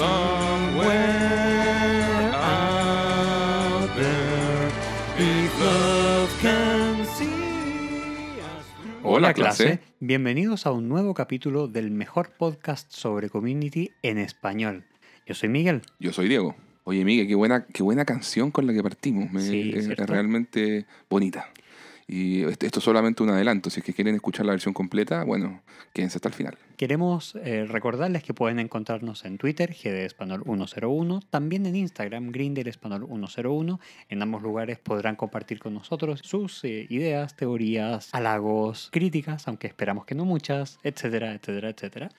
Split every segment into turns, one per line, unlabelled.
Somewhere out there, if love can see us through.
Hola, clase.
Bienvenidos a un nuevo capítulo del mejor podcast sobre community en español. Yo soy Miguel.
Yo soy Diego. Oye, Miguel, qué buena, qué buena canción con la que partimos. Me-
Sí,
es,
¿cierto?
es realmente bonita. Y esto es solamente un adelanto. Si es que quieren escuchar la versión completa, bueno, quédense hasta el final.
Queremos eh, recordarles que pueden encontrarnos en Twitter, GD Español 101, también en Instagram, Grindel Español 101. En ambos lugares podrán compartir con nosotros sus eh, ideas, teorías, halagos, críticas, aunque esperamos que no muchas, etcétera, etcétera, etcétera.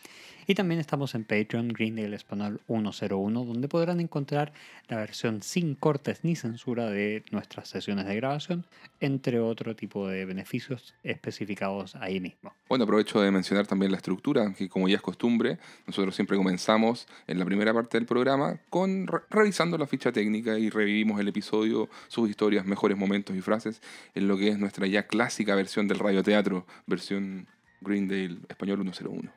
Y también estamos en Patreon, Grindel Español 101, donde podrán encontrar la versión sin cortes ni censura de nuestras sesiones de grabación, entre otro tipo de beneficios especificados ahí mismo.
Bueno, aprovecho de mencionar también la estructura, que como ya es costumbre, nosotros siempre comenzamos en la primera parte del programa con re- revisando la ficha técnica y revivimos el episodio, sus historias, mejores momentos y frases, en lo que es nuestra ya clásica versión del radioteatro, versión Greendale Español 101.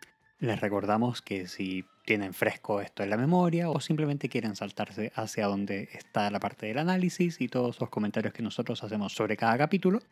Les recordamos que si tienen fresco esto en la memoria o simplemente quieren saltarse hacia donde está la parte del análisis y todos los comentarios que nosotros hacemos sobre cada capítulo,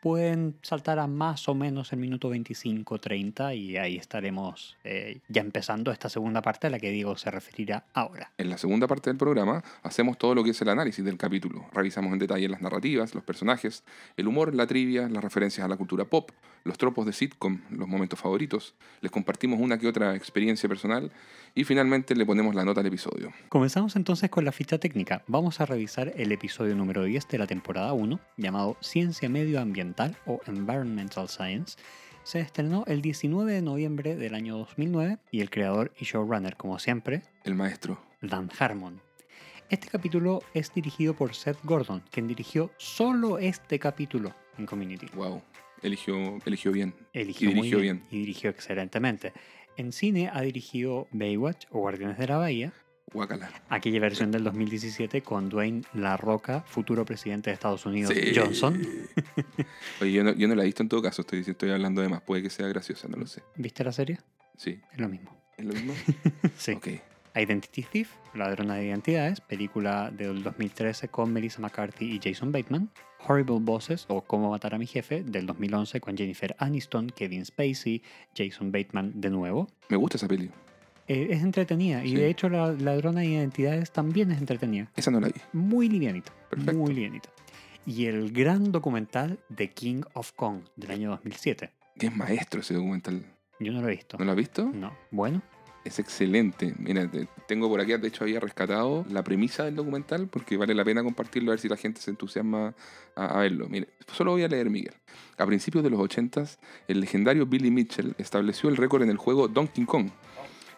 pueden saltar a más o menos el minuto 25-30 y ahí estaremos eh, ya empezando esta segunda parte a la que Diego se referirá ahora.
En la segunda parte del programa hacemos todo lo que es el análisis del capítulo. Revisamos en detalle las narrativas, los personajes, el humor, la trivia, las referencias a la cultura pop, los tropos de sitcom, los momentos favoritos. Les compartimos una que otra experiencia personal y finalmente le ponemos la nota al episodio.
Comenzamos entonces con la ficha técnica. Vamos a revisar el episodio número 10 de la temporada 1, llamado Ciencia Medioambiental o Environmental Science. Se estrenó el 19 de noviembre del año 2009 y el creador y showrunner, como siempre,
El maestro.
Dan Harmon. Este capítulo es dirigido por Seth Gordon, quien dirigió solo este capítulo en Community.
Wow. Eligió, eligió bien.
Eligió
Y
muy
dirigió
bien,
bien.
y dirigió excelentemente. En cine ha dirigido Baywatch o Guardianes de la Bahía,
Guacala.
aquella versión del 2017 con Dwayne La Roca, futuro presidente de Estados Unidos,
Sí.
Johnson.
Oye, yo no, yo no la he visto en todo caso, estoy, estoy hablando de más. Puede que sea graciosa, no lo sé.
¿Viste la serie?
Sí.
Es lo mismo.
¿Es lo mismo?
Sí.
Ok.
Identity Thief, Ladrona de Identidades, película del 2013 con Melissa McCarthy y Jason Bateman. Horrible Bosses o Cómo matar a mi jefe del 2011 con Jennifer Aniston, Kevin Spacey, Jason Bateman de nuevo.
Me gusta esa peli.
Eh, es entretenida y de hecho la Ladrona de Identidades también es entretenida.
Esa no la vi.
Muy livianita.
Perfecto.
Muy livianita. Y el gran documental The King of Kong del año 2007.
Que es maestro ese documental.
Yo no lo he visto.
¿No lo has visto?
No. Bueno,
Es excelente. Mira, te- tengo por aquí, de hecho había rescatado la premisa del documental porque vale la pena compartirlo a ver si la gente se entusiasma a, a verlo. Mire, solo voy a leer, Miguel. A principios de los 80, el legendario Billy Mitchell estableció el récord en el juego Donkey Kong,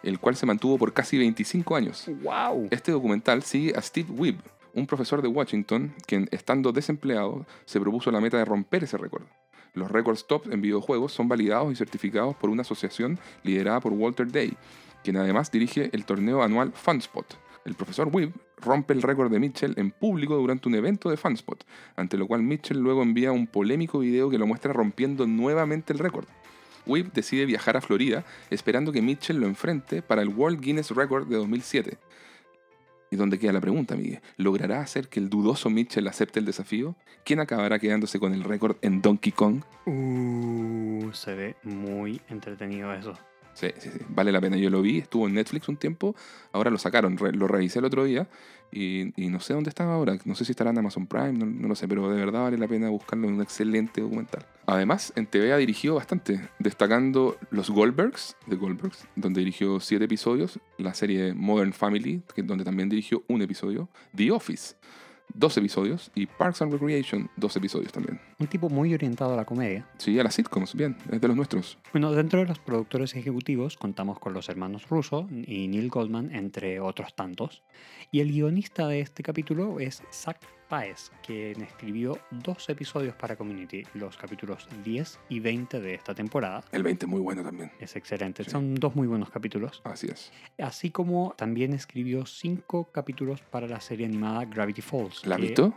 el cual se mantuvo por casi 25 años.
¡Wow!
Este documental sigue a Steve Wibb, un profesor de Washington, quien, estando desempleado, se propuso la meta de romper ese récord. Los récords top en videojuegos son validados y certificados por una asociación liderada por Walter Day, quien además dirige el torneo anual FunSpot. El profesor Wibb rompe el récord de Mitchell en público durante un evento de FunSpot, ante lo cual Mitchell luego envía un polémico video que lo muestra rompiendo nuevamente el récord. Wibb decide viajar a Florida esperando que Mitchell lo enfrente para el World Guinness Record de 2007. ¿Y dónde queda la pregunta, Miguel? ¿Logrará hacer que el dudoso Mitchell acepte el desafío? ¿Quién acabará quedándose con el récord en Donkey Kong?
Uh, se ve muy entretenido eso.
Sí, vale la pena. Yo lo vi, estuvo en Netflix un tiempo, ahora lo sacaron, lo revisé el otro día y, no sé dónde está ahora. No sé si estará en Amazon Prime, no, no lo sé, pero de verdad vale la pena buscarlo en un excelente documental. Además, en TV ha dirigido bastante, destacando Los Goldbergs, de Goldbergs, donde dirigió siete episodios, la serie Modern Family, donde también dirigió un episodio, The Office, dos episodios, y Parks and Recreation, dos episodios también.
Un tipo muy orientado a la comedia.
Sí, a las sitcoms, bien, es de los nuestros.
Bueno, dentro de los productores ejecutivos contamos con los hermanos Russo y Neil Goldman, entre otros tantos. Y el guionista de este capítulo es Zach Paez, quien escribió dos episodios para Community, los capítulos 10 y 20 de esta temporada.
El 20 muy bueno también.
Es excelente,
Sí.
son dos muy buenos capítulos.
Así es.
Así como también escribió cinco capítulos para la serie animada Gravity Falls.
¿La has visto?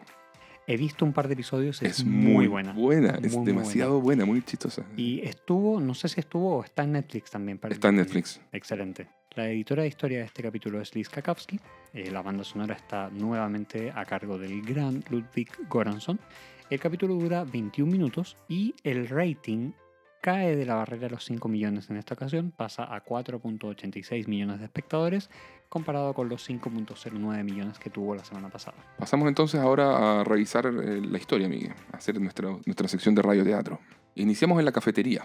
He visto un par de episodios, es,
Es
muy buena.
es
Muy, muy
demasiado buena. muy chistosa.
Y estuvo, no sé si estuvo o está en Netflix también. para-
Está en Netflix.
Excelente. La editora de historia de este capítulo es Liz Kakowski. Eh, la banda sonora está nuevamente a cargo del gran Ludwig Göransson. El capítulo dura 21 minutos y el rating cae de la barrera de los 5 millones en esta ocasión, pasa a 4.86 millones de espectadores, comparado con los 5.09 millones que tuvo la semana pasada.
Pasamos entonces ahora a revisar eh, la historia, Miguel, a hacer nuestra, nuestra sección de radioteatro. Iniciamos en la cafetería.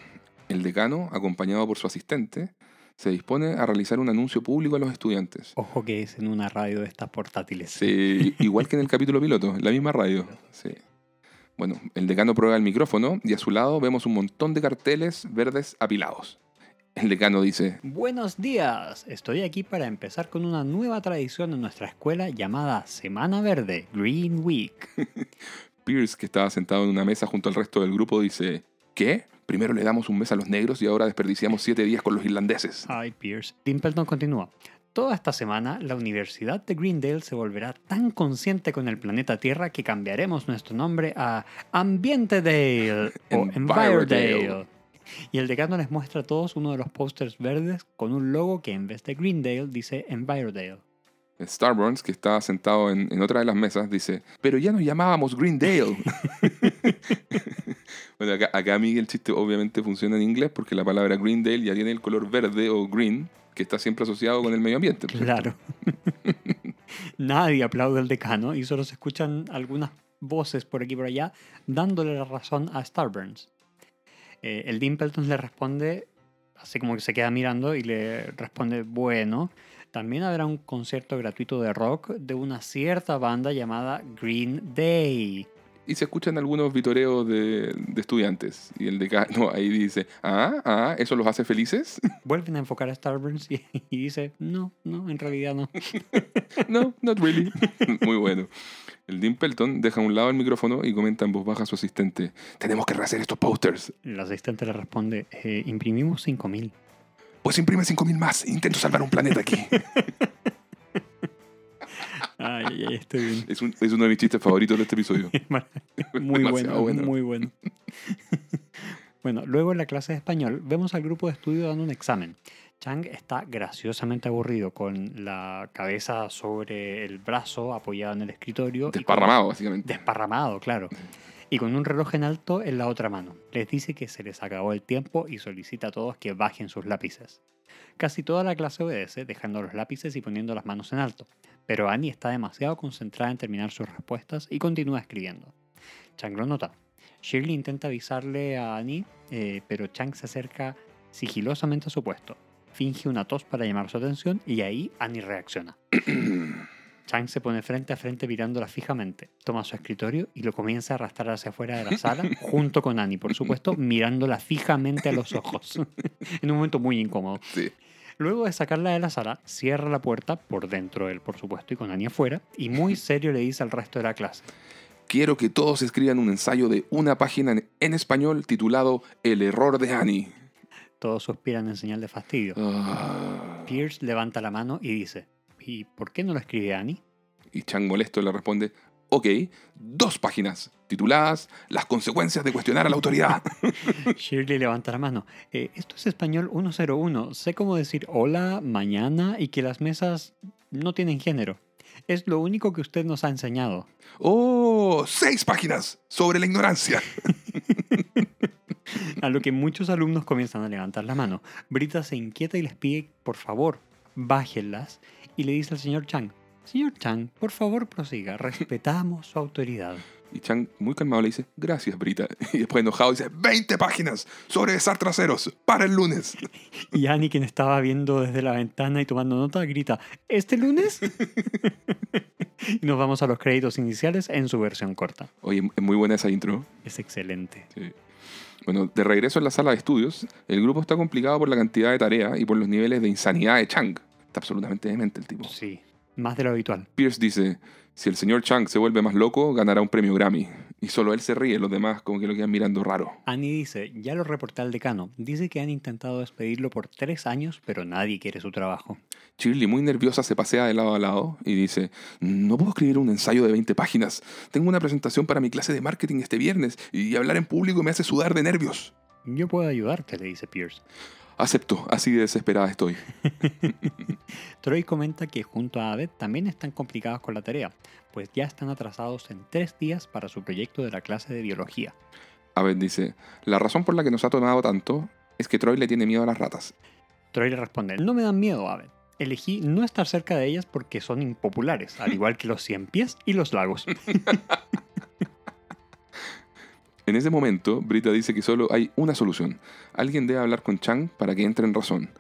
El decano, acompañado por su asistente, se dispone a realizar un anuncio público a los estudiantes.
Ojo que es en una radio de estas portátiles.
Sí, igual que en el capítulo piloto, la misma radio. Sí. Bueno, el decano prueba el micrófono y a su lado vemos un montón de carteles verdes apilados. El decano dice,
Buenos días, estoy aquí para empezar con una nueva tradición en nuestra escuela llamada Semana Verde, Green Week.
Pierce, que estaba sentado en una mesa junto al resto del grupo, dice, ¿qué? Primero le damos un mes a los negros y ahora desperdiciamos siete días con los irlandeses.
Ay, Pierce. Dimpleton continúa. Toda esta semana, la Universidad de Greendale se volverá tan consciente con el planeta Tierra que cambiaremos nuestro nombre a Ambientedale o
Envirodale.
Envirodale. Y el decano les muestra a todos uno de los pósters verdes con un logo que en vez de Greendale dice Envirodale.
Starburns, que está sentado en, en otra de las mesas, dice, pero ya nos llamábamos Greendale. acá, acá Miguel, el chiste obviamente funciona en inglés porque la palabra Greendale ya tiene el color verde o green, que está siempre asociado con el medio ambiente.
Claro. Nadie aplaude al decano y solo se escuchan algunas voces por aquí y por allá dándole la razón a Starburns. Eh, el Dimpleton le responde, así como que se queda mirando y le responde, bueno, también habrá un concierto gratuito de rock de una cierta banda llamada Green Day.
Y se escuchan algunos vitoreos de, de estudiantes. Y el decano ahí dice, ah, ah, ¿eso los hace felices?
Vuelven a enfocar a Starburns y, y dice, no, no, en realidad no.
no, not really. Muy bueno. El Dimpleton deja a un lado el micrófono y comenta en voz baja a su asistente, tenemos que rehacer estos posters.
El asistente le responde, "Eh, imprimimos 5000.
Pues imprime 5.000 más. Intento salvar un planeta aquí.
Ay, ay, ay, estoy bien.
es, un- es uno de mis chistes favoritos de este episodio.
Muy bueno, muy bueno. bueno, luego en la clase de español vemos al grupo de estudio dando un examen. Chang está graciosamente aburrido con la cabeza sobre el brazo apoyada en el escritorio. con-
Desparramado, básicamente.
Desparramado, claro. Y con un reloj en alto en la otra mano. Les dice que se les acabó el tiempo y solicita a todos que bajen sus lápices. Casi toda la clase obedece, dejando los lápices y poniendo las manos en alto. Pero Annie está demasiado concentrada en terminar sus respuestas y continúa escribiendo. Chang lo nota. Shirley intenta avisarle a Annie, eh, pero Chang se acerca sigilosamente a su puesto. Finge una tos para llamar su atención y ahí Annie reacciona. Chang se pone frente a frente mirándola fijamente. Toma su escritorio y lo comienza a arrastrar hacia afuera de la sala, junto con Annie, por supuesto, mirándola fijamente a los ojos. en un momento muy incómodo.
Sí.
Luego de sacarla de la sala, cierra la puerta por dentro él, por supuesto, y con Annie afuera, y muy serio le dice al resto de la clase.
Quiero que todos escriban un ensayo de una página en, español titulado El error de Annie.
Todos suspiran en señal de fastidio.
Ah.
Pierce levanta la mano y dice, ¿y por qué no lo escribe Annie?
Y Chang molesto le responde, ok, dos páginas tituladas Las consecuencias de cuestionar a la autoridad.
Shirley levanta la mano. "Eh, esto es español 101. Sé cómo decir hola, mañana y que las mesas no tienen género. Es lo único que usted nos ha enseñado.
¡Oh! ¡Seis páginas sobre la ignorancia!
A lo que muchos alumnos comienzan a levantar la mano. Brita se inquieta y les pide, por favor, bájenlas. Y le dice al señor Chang, señor Chang, por favor prosiga, respetamos su autoridad.
Y Chang, muy calmado, le dice, gracias, Brita. Y después enojado dice, 20 páginas sobre besar traseros para el lunes.
Y Annie, quien estaba viendo desde la ventana y tomando nota, grita, ¿este lunes? y nos vamos a los créditos iniciales en su versión corta.
Oye, es muy buena esa intro.
Es excelente.
Sí. Bueno, de regreso en la sala de estudios, el grupo está complicado por la cantidad de tareas y por los niveles de insanidad de Chang. Está absolutamente demente el tipo.
Sí, más de lo habitual.
Pierce dice, si el señor Chang se vuelve más loco, ganará un premio Grammy. Y solo él se ríe, los demás como que lo quedan mirando raro.
Annie dice, ya lo reporté al decano. Dice que han intentado despedirlo por tres años, pero nadie quiere su trabajo.
Shirley, muy nerviosa, se pasea de lado a lado y dice, no puedo escribir un ensayo de 20 páginas. Tengo una presentación para mi clase de marketing este viernes y hablar en público me hace sudar de nervios.
Yo puedo ayudarte, le dice Pierce.
Acepto, así de desesperada estoy.
Troy comenta que junto a Abed también están complicados con la tarea, pues ya están atrasados en tres días para su proyecto de la clase de biología.
Abed dice, la razón por la que nos ha tomado tanto es que Troy le tiene miedo a las ratas.
Troy le responde, no me dan miedo, Abed. Elegí no estar cerca de ellas porque son impopulares, al igual que los cien pies y los lagos.
En ese momento, Brita dice que solo hay una solución. Alguien debe hablar con Chang para que entre en razón.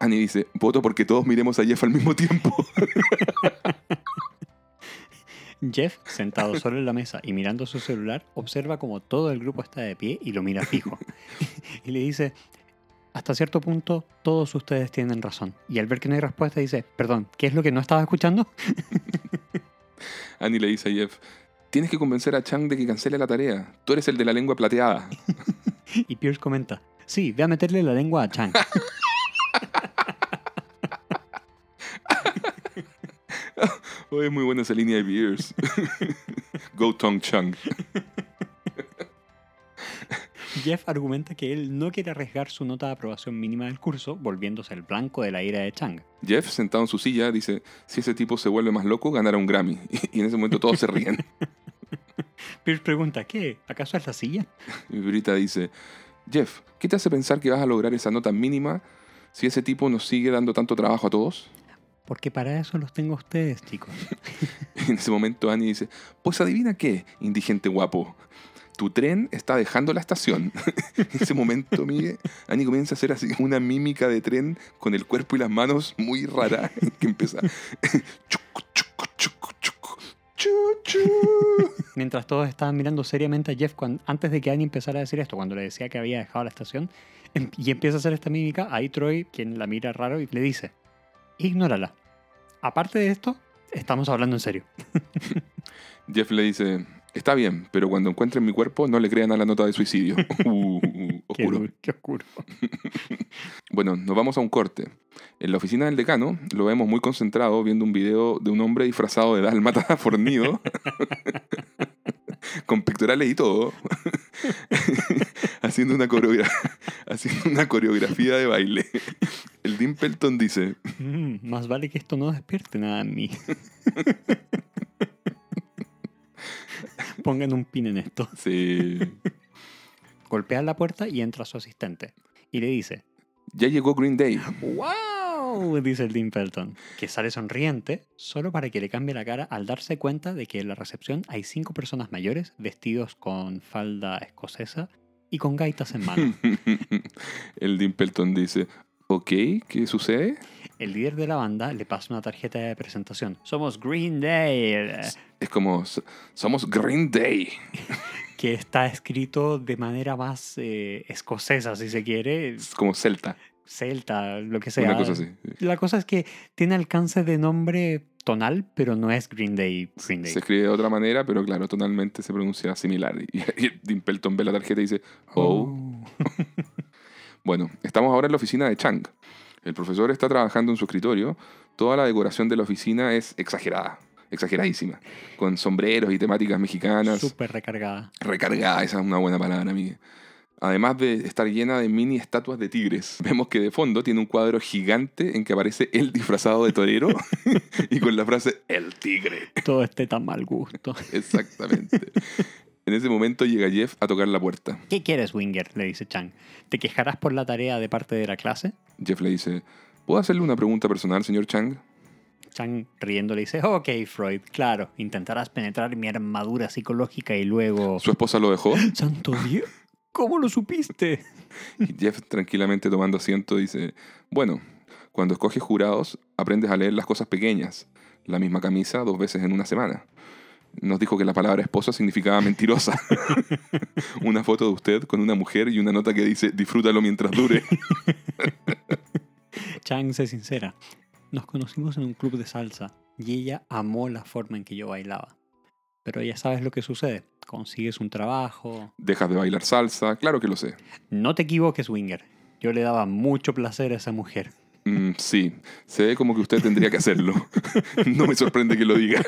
Annie dice, voto porque todos miremos a Jeff al mismo tiempo.
Jeff, sentado solo en la mesa y mirando su celular, observa como todo el grupo está de pie y lo mira fijo. y le dice, hasta cierto punto todos ustedes tienen razón. Y al ver que no hay respuesta dice, perdón, ¿qué es lo que no estaba escuchando?
Annie le dice a Jeff, tienes que convencer a Chang de que cancele la tarea. Tú eres el de la lengua plateada.
Y Pierce comenta, sí, ve a meterle la lengua a Chang.
Oh, es muy buena esa línea de Beers. Go Tong Chang.
Jeff argumenta que él no quiere arriesgar su nota de aprobación mínima del curso, volviéndose el blanco de la ira de Chang.
Jeff, sentado en su silla, dice, si ese tipo se vuelve más loco, ganará un Grammy. Y en ese momento todos se ríen.
Pierce pregunta, ¿qué? ¿Acaso es la silla?
Y Brita dice, Jeff, ¿qué te hace pensar que vas a lograr esa nota mínima si ese tipo nos sigue dando tanto trabajo a todos?
Porque para eso los tengo a ustedes, chicos.
En ese momento Annie dice, pues adivina qué, indigente guapo. Tu tren está dejando la estación. en ese momento, Miguel, Annie comienza a hacer así una mímica de tren con el cuerpo y las manos muy rara. que empieza...
Mientras todos estaban mirando seriamente a Jeff antes de que Annie empezara a decir esto, cuando le decía que había dejado la estación, em- y empieza a hacer esta mímica, ahí Troy, quien la mira raro, y le dice, ignórala. Aparte de esto, estamos hablando en serio.
Jeff le dice, está bien, pero cuando encuentren mi cuerpo no le crean a la nota de suicidio. Uh,
Qué,
oscuro.
du- qué oscuro.
Bueno, nos vamos a un corte. En la oficina del decano lo vemos muy concentrado viendo un video de un hombre disfrazado de dálmata fornido, con pectorales y todo, haciendo, una coreogra- haciendo una coreografía de baile. El Dimpleton dice,
Mm, más vale que esto no despierte nada en mí. Pongan un pin en esto.
sí,
Golpea la puerta y entra su asistente. Y le dice,
ya llegó Green Day.
¡Wow! Dice el Dean Pelton, que sale sonriente solo para que le cambie la cara al darse cuenta de que en la recepción hay cinco personas mayores vestidos con falda escocesa y con gaitas en mano.
El Dimpleton dice, ok, ¿qué sucede?
El líder de la banda le pasa una tarjeta de presentación. Somos Green Day,
Es como, "So- somos Green Day.
que está escrito de manera más eh, escocesa, si se quiere,
Es como Celta,
celta, lo que sea.
una cosa así.
La cosa es que tiene alcance de nombre tonal, pero no es Green Day. Green Day.
Se escribe de otra manera, pero claro, tonalmente se pronuncia similar. Y, y Dimpleton ve la tarjeta y dice, oh. Bueno, estamos ahora en la oficina de Chang. El profesor está trabajando en su escritorio. Toda la decoración de la oficina es exagerada, exageradísima. Con sombreros y temáticas mexicanas.
Súper recargada.
Recargada, esa es una buena palabra, amiga. Además de estar llena de mini estatuas de tigres. Vemos que de fondo tiene un cuadro gigante en que aparece él disfrazado de torero y con la frase El tigre.
Todo este tan mal gusto.
Exactamente. En ese momento llega Jeff a tocar la puerta.
¿Qué quieres, Winger? Le dice Chang. ¿Te quejarás por la tarea de parte de la clase?
Jeff le dice, ¿puedo hacerle una pregunta personal, señor Chang?
Chang riendo le dice, ok, Freud, claro, intentarás penetrar mi armadura psicológica y luego...
¿Su esposa lo dejó?
¡Santo Dios! ¿Cómo lo supiste?
Y Jeff, tranquilamente tomando asiento, dice, bueno, cuando escoges jurados, aprendes a leer las cosas pequeñas. La misma camisa dos veces en una semana. Nos dijo que la palabra esposa significaba mentirosa. una foto de usted con una mujer y una nota que dice, disfrútalo mientras dure.
Chang se sincera. Nos conocimos en un club de salsa y ella amó la forma en que yo bailaba. Pero ya sabes lo que sucede. Consigues un trabajo.
Dejas de bailar salsa, claro que lo sé.
No te equivoques, Winger. Yo le daba mucho placer a esa mujer.
Mm, sí, se ve como que usted tendría que hacerlo. no me sorprende que lo diga.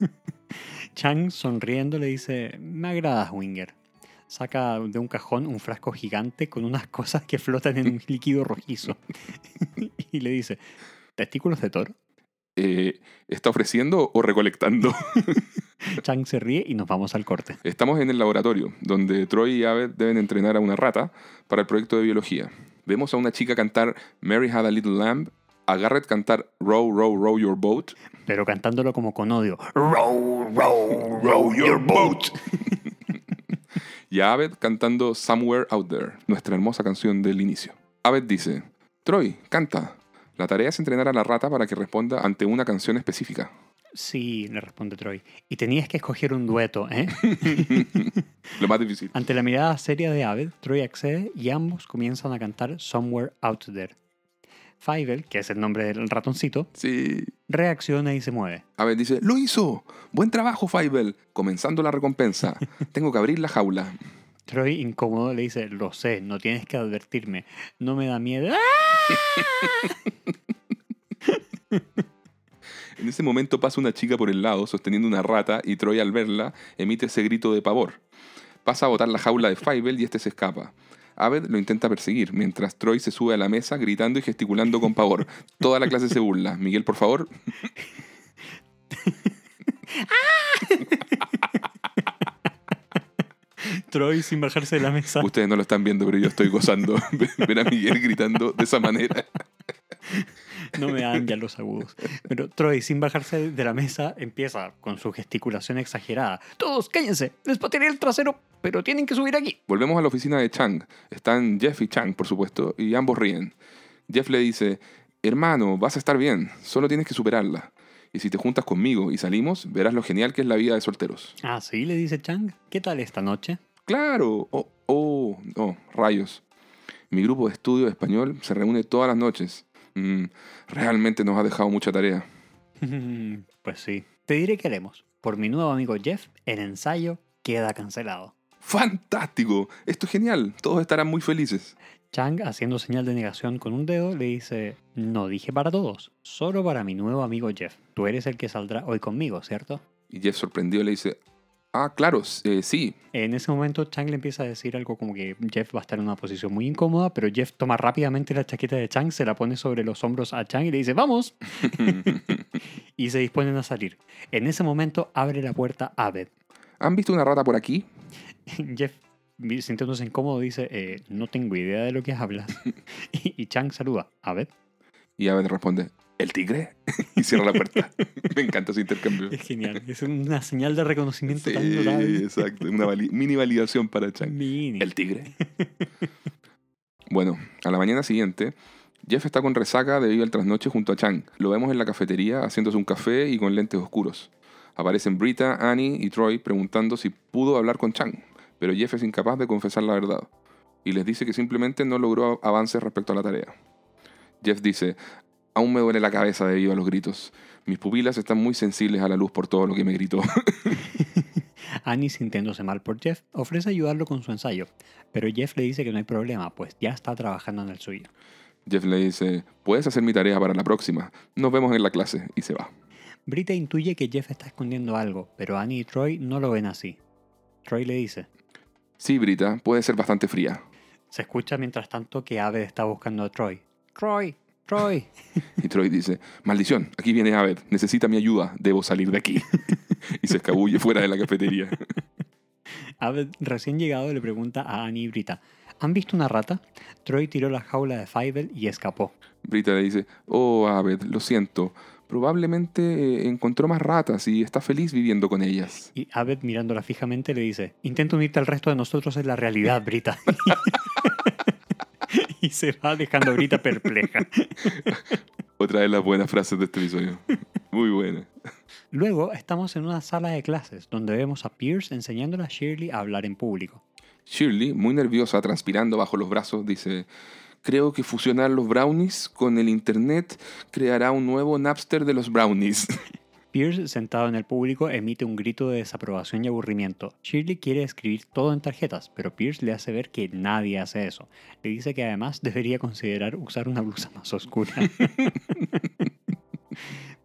Chang, sonriendo, le dice, me agradas, Winger. saca de un cajón un frasco gigante con unas cosas que flotan en un líquido rojizo. y le dice, ¿testículos de toro?
Eh, ¿Está ofreciendo o recolectando?
Chang se ríe y nos vamos al corte.
Estamos en el laboratorio, donde Troy y Abed deben entrenar a una rata para el proyecto de biología. Vemos a una chica cantar Mary Had a Little Lamb, a Garrett cantar Row, Row, Row Your Boat,
Pero cantándolo como con odio. Row, row, row your boat.
y a Abed cantando Somewhere Out There, nuestra hermosa canción del inicio. Abed dice, Troy, canta. La tarea es entrenar a la rata para que responda ante una canción específica.
Sí, le responde Troy. Y tenías que escoger un dueto, ¿eh?
Lo más difícil.
Ante la mirada seria de Abed, Troy accede y ambos comienzan a cantar Somewhere Out There. Fievel, que es el nombre del ratoncito,
Sí.
reacciona y se mueve.
Abed dice, lo hizo. Buen trabajo, Fievel. Comenzando la recompensa. Tengo que abrir la jaula.
Troy, incómodo, le dice, lo sé, no tienes que advertirme. No me da miedo. ¡Ah!
En ese momento pasa una chica por el lado sosteniendo una rata y Troy al verla emite ese grito de pavor. Pasa a botar la jaula de Fievel y este se escapa. Abed lo intenta perseguir, mientras Troy se sube a la mesa gritando y gesticulando con pavor. Toda la clase se burla. Miguel, por favor.
Troy sin bajarse de la mesa.
Ustedes no lo están viendo, pero yo estoy gozando. Ver a Miguel gritando de esa manera.
No me dan ya los agudos. Pero Troy, sin bajarse de la mesa, empieza con su gesticulación exagerada. Todos, cállense, les patearé el trasero, pero tienen que subir aquí.
Volvemos a la oficina de Chang. Están Jeff y Chang, por supuesto, y ambos ríen. Jeff le dice, hermano, vas a estar bien, solo tienes que superarla. Y si te juntas conmigo y salimos, verás lo genial que es la vida de solteros.
Ah, sí, le dice Chang. ¿Qué tal esta noche?
Claro, oh, oh, oh, rayos. Mi grupo de estudio de español se reúne todas las noches. Mm, realmente nos ha dejado mucha tarea.
pues sí. Te diré que haremos. Por mi nuevo amigo Jeff, el ensayo queda cancelado.
¡Fantástico! Esto es genial. Todos estarán muy felices.
Chang, haciendo señal de negación con un dedo, le dice, no dije para todos, solo para mi nuevo amigo Jeff. Tú eres el que saldrá hoy conmigo, ¿cierto?
Y Jeff sorprendido le dice, ah, claro, eh, sí.
En ese momento Chang le empieza a decir algo como que Jeff va a estar en una posición muy incómoda, pero Jeff toma rápidamente la chaqueta de Chang, se la pone sobre los hombros a Chang y le dice, vamos. y se disponen a salir. En ese momento abre la puerta Abed.
¿Han visto una rata por aquí?
Jeff, sintiéndose incómodo, dice, "Eh, no tengo idea de lo que hablas. y, y Chang saluda, Abed.
Y Abed responde, ¿el tigre? y cierra la puerta. Me encanta ese intercambio.
Es genial, es una señal de reconocimiento
Sí,
tan notable.
exacto. Una vali- mini validación para Chang.
Mini.
El tigre. bueno, a la mañana siguiente, Jeff está con resaca debido al trasnoche junto a Chang. Lo vemos en la cafetería haciéndose un café y con lentes oscuros. Aparecen Brita, Annie y Troy preguntando si pudo hablar con Chang, pero Jeff es incapaz de confesar la verdad y les dice que simplemente no logró avances respecto a la tarea. Jeff dice, aún me duele la cabeza debido a los gritos. Mis pupilas están muy sensibles a la luz por todo lo que me gritó.
Annie, sintiéndose mal por Jeff, ofrece ayudarlo con su ensayo, pero Jeff le dice que no hay problema, pues ya está trabajando en el suyo.
Jeff le dice, puedes hacer mi tarea para la próxima. Nos vemos en la clase y se va.
Brita intuye que Jeff está escondiendo algo, pero Annie y Troy no lo ven así. Troy le dice,
Sí, Brita, puede ser bastante fría.
se escucha mientras tanto que Abed está buscando a Troy. Troy, Troy.
Y Troy dice, maldición, aquí viene Abed, necesita mi ayuda, debo salir de aquí. y se escabulle fuera de la cafetería.
Abed, recién llegado, le pregunta a Annie y Brita, ¿han visto una rata? Troy tiró la jaula de Fievel y escapó.
Brita le dice, oh, Abed, lo siento, probablemente eh, encontró más ratas y está feliz viviendo con ellas.
Y Abed, mirándola fijamente, le dice, intenta unirte al resto de nosotros en la realidad, Brita. y se va dejando a Brita perpleja.
Otra de las buenas frases de este episodio. Muy buena.
Luego estamos en una sala de clases donde vemos a Pierce enseñándole a Shirley a hablar en público.
Shirley, muy nerviosa, transpirando bajo los brazos, dice, creo que fusionar los brownies con el Internet creará un nuevo Napster de los brownies.
Pierce, sentado en el público, emite un grito de desaprobación y aburrimiento. Shirley quiere escribir todo en tarjetas, pero Pierce le hace ver que nadie hace eso. Le dice que además debería considerar usar una blusa más oscura.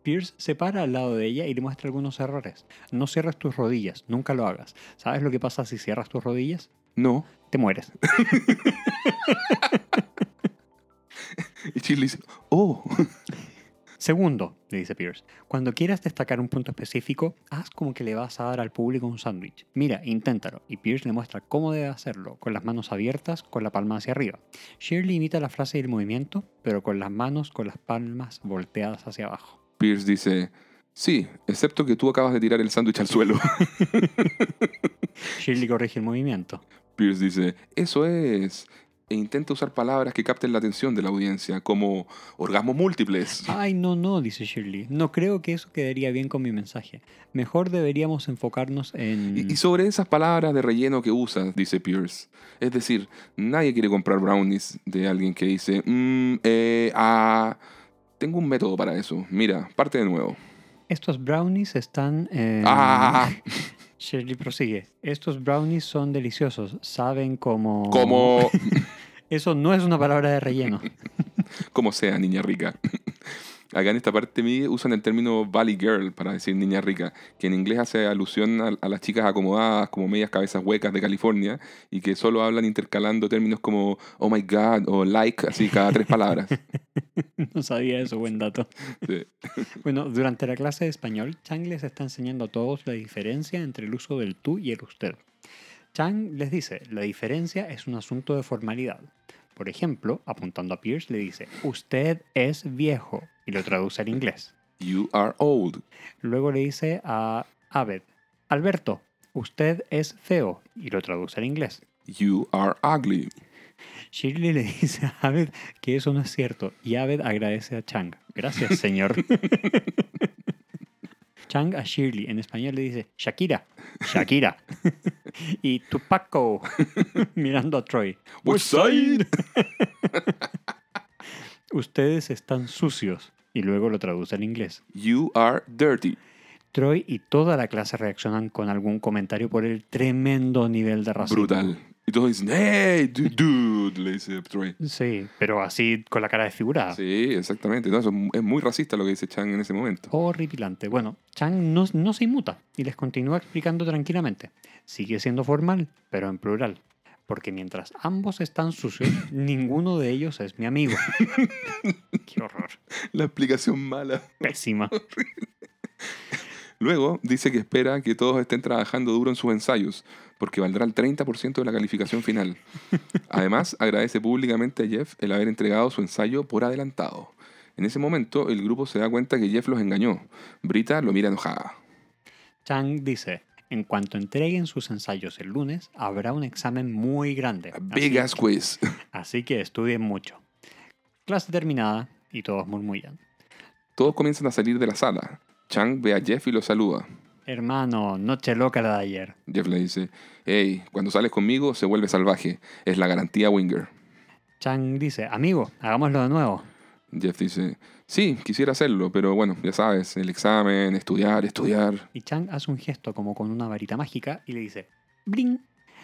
Pierce se para al lado de ella y le muestra algunos errores. No cierres tus rodillas, nunca lo hagas. ¿Sabes lo que pasa si cierras tus rodillas?
No.
te mueres.
Y Shirley dice, oh.
Segundo, le dice Pierce, cuando quieras destacar un punto específico, haz como que le vas a dar al público un sándwich. Mira, inténtalo. Y Pierce le muestra cómo debe hacerlo, con las manos abiertas, con la palma hacia arriba. Shirley imita la frase y el movimiento, pero con las manos con las palmas volteadas hacia abajo.
Pierce dice, sí, excepto que tú acabas de tirar el sándwich al suelo.
Shirley corrige el movimiento.
Pierce dice, eso es. E intenta usar palabras que capten la atención de la audiencia, como orgasmos múltiples.
Ay, no, no, dice Shirley. No creo que eso quedaría bien con mi mensaje. Mejor deberíamos enfocarnos en...
Y, y sobre esas palabras de relleno que usas, dice Pierce. Es decir, nadie quiere comprar brownies de alguien que dice, "Mm, eh, ah, tengo un método para eso. Mira, parte de nuevo.
Estos brownies están... eh,
Ah,
Shirley prosigue. Estos brownies son deliciosos. Saben como...
como,
Eso no es una palabra de relleno.
como sea, niña rica. Acá en esta parte mi usan el término Valley Girl para decir niña rica, que en inglés hace alusión a, a las chicas acomodadas como medias cabezas huecas de California y que solo hablan intercalando términos como oh my god o like, así cada tres palabras.
No sabía eso, buen dato.
Sí.
Bueno, durante la clase de español, Chang les está enseñando a todos la diferencia entre el uso del tú y el usted. Chang les dice, la diferencia es un asunto de formalidad. Por ejemplo, apuntando a Pierce, le dice, usted es viejo, y lo traduce al inglés.
You are old.
Luego le dice a Abed, Alberto, usted es feo, y lo traduce al inglés.
You are ugly.
Shirley le dice a Abed que eso no es cierto, y Abed agradece a Chang. Gracias, señor. Chang a Shirley en español le dice Shakira, Shakira. Y Tupaco mirando a Troy.
West Side.
Ustedes están sucios. Y luego lo traduce al inglés.
You are dirty.
Troy y toda la clase reaccionan con algún comentario por el tremendo nivel de racismo.
Brutal. Y todos dicen, hey, du- dude, le dice Troy.
Sí, pero así con la cara desfigurada.
Sí, exactamente. No, eso es mu- es muy racista lo que dice Chang en ese momento.
Horripilante. Bueno, Chang no, no se inmuta y les continúa explicando tranquilamente. Sigue siendo formal, pero en plural. Porque mientras ambos están sucios, ninguno de ellos es mi amigo. Qué horror.
La explicación mala.
Pésima.
Luego dice que espera que todos estén trabajando duro en sus ensayos, porque valdrá el 30% de la calificación final. Además, agradece públicamente a Jeff el haber entregado su ensayo por adelantado. En ese momento, el grupo se da cuenta que Jeff los engañó. Brita lo mira enojada.
Chang dice, en cuanto entreguen sus ensayos el lunes, habrá un examen muy grande.
A big
así,
quiz.
así que estudien mucho. Clase terminada y todos murmullan.
Todos comienzan a salir de la sala. Chang ve a Jeff y lo saluda.
Hermano, noche loca la de ayer.
Jeff le dice, hey, cuando sales conmigo se vuelve salvaje. Es la garantía Winger.
Chang dice, amigo, hagámoslo de nuevo.
Jeff dice, sí, quisiera hacerlo, pero bueno, ya sabes, el examen, estudiar, estudiar.
Y Chang hace un gesto como con una varita mágica y le dice, ¡Bling!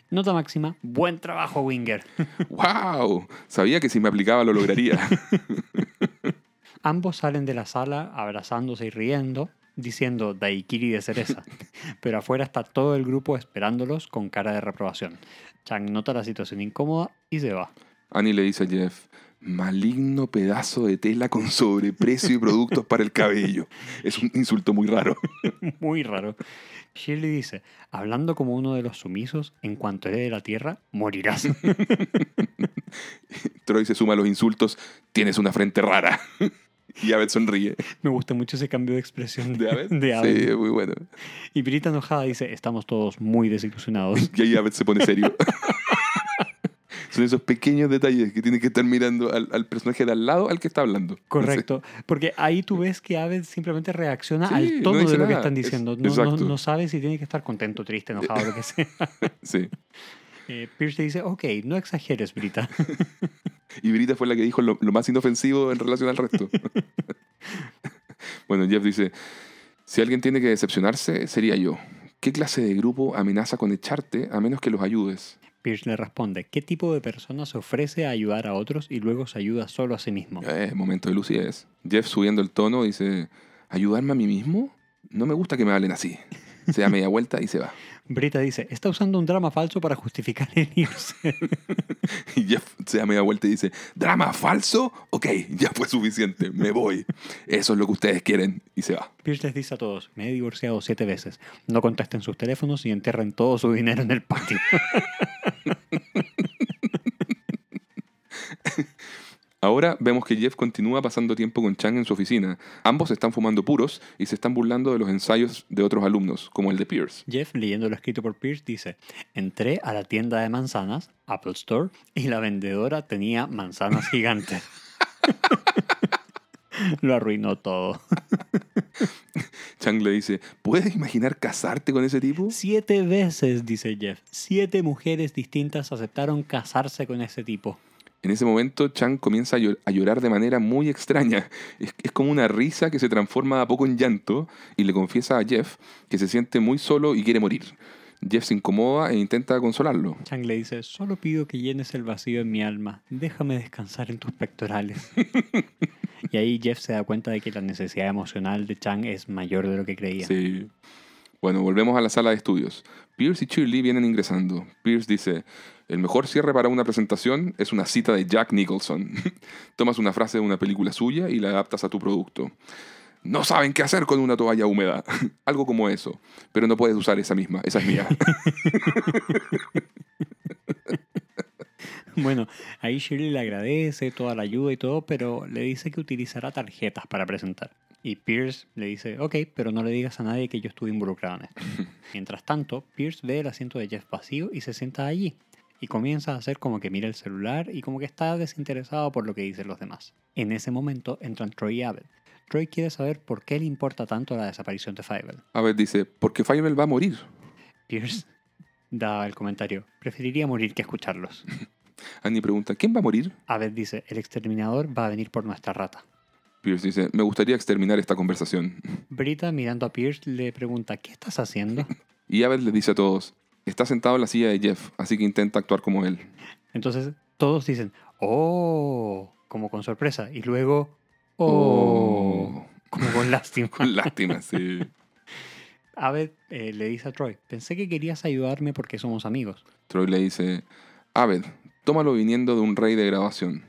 Nota máxima, buen trabajo, Winger.
¡Wow! Sabía que si me aplicaba lo lograría.
Ambos salen de la sala abrazándose y riendo, diciendo Daikiri de cereza. Pero afuera está todo el grupo esperándolos con cara de reprobación. Chang nota la situación incómoda y se va.
Annie le dice a Jeff, maligno pedazo de tela con sobreprecio y productos para el cabello. Es un insulto muy raro.
Muy raro. Shirley dice, hablando como uno de los sumisos, en cuanto herede la tierra, morirás.
Troy se suma a los insultos, tienes una frente rara. Y Abed sonríe.
Me gusta mucho ese cambio de expresión
¿De Abed?
de Abed.
Sí, es muy bueno.
Y Brita enojada dice, estamos todos muy desilusionados.
Y ahí Abed se pone serio. Son esos pequeños detalles que tiene que estar mirando al, al personaje de al lado al que está hablando.
Correcto, porque ahí tú ves que Abed simplemente reacciona
Sí,
al
no
tono
dice
de lo que
nada.
están
Es-
diciendo. No, no, no sabe si tiene que estar contento, triste, enojado, lo que sea.
Sí.
Eh, Pierce le dice, ok, no exageres, Brita.
Y Brita fue la que dijo lo, lo más inofensivo en relación al resto. bueno, Jeff dice, si alguien tiene que decepcionarse, sería yo. ¿Qué clase de grupo amenaza con echarte a menos que los ayudes?
Pierce le responde, ¿qué tipo de persona se ofrece a ayudar a otros y luego se ayuda solo a sí mismo?
Eh, momento de lucidez. Jeff subiendo el tono dice, ¿ayudarme a mí mismo? No me gusta que me hablen así. se da media vuelta y se va.
Brita dice, está usando un drama falso para justificar el irse.
Y Jeff se da media vuelta y dice, ¿drama falso? Ok, ya fue suficiente, me voy. Eso es lo que ustedes quieren. Y se va.
Pierce les dice a todos, me he divorciado siete veces. No contesten sus teléfonos y enterren todo su dinero en el patio.
Ahora vemos que Jeff continúa pasando tiempo con Chang en su oficina. Ambos están fumando puros y se están burlando de los ensayos de otros alumnos, como el de Pierce.
Jeff, leyendo lo escrito por Pierce, dice, entré a la tienda de manzanas, Apple Store, y la vendedora tenía manzanas gigantes. lo arruinó todo.
Chang le dice, ¿puedes imaginar casarte con ese tipo?
Siete veces, dice Jeff, siete mujeres distintas aceptaron casarse con ese tipo.
En ese momento, Chang comienza a, llo- a llorar de manera muy extraña. Es, es como una risa que se transforma a poco en llanto y le confiesa a Jeff que se siente muy solo y quiere morir. Jeff se incomoda e intenta consolarlo.
Chang le dice, solo pido que llenes el vacío en mi alma, déjame descansar en tus pectorales. y ahí Jeff se da cuenta de que la necesidad emocional de Chang es mayor de lo que creía.
Sí. Bueno, volvemos a la sala de estudios. Pierce y Shirley vienen ingresando. Pierce dice, el mejor cierre para una presentación es una cita de Jack Nicholson. Tomas una frase de una película suya y la adaptas a tu producto. No saben qué hacer con una toalla húmeda. Algo como eso. Pero no puedes usar esa misma. Esa es mía.
Bueno, ahí Shirley le agradece toda la ayuda y todo, pero le dice que utilizará tarjetas para presentar. Y Pierce le dice, ok, pero no le digas a nadie que yo estuve involucrado en esto. Mientras tanto, Pierce ve el asiento de Jeff vacío y se sienta allí. Y comienza a hacer como que mira el celular y como que está desinteresado por lo que dicen los demás. En ese momento entran Troy y Abel. Troy quiere saber por qué le importa tanto la desaparición de Fievel.
A ver, dice, porque Fievel va a morir.
Pierce da el comentario, preferiría morir que escucharlos.
Annie pregunta, ¿quién va a morir?
Abed dice, el exterminador va a venir por nuestra rata.
Pierce dice, me gustaría exterminar esta conversación.
Brita, mirando a Pierce, le pregunta, ¿qué estás haciendo?
Y Abed le dice a todos, está sentado en la silla de Jeff, así que intenta actuar como él.
Entonces todos dicen, ¡oh! Como con sorpresa. Y luego, ¡oh! Como con lástima.
Con lástima, sí.
Abed eh, le dice a Troy, pensé que querías ayudarme porque somos amigos.
Troy le dice, Abed, tómalo viniendo de un rey de grabación.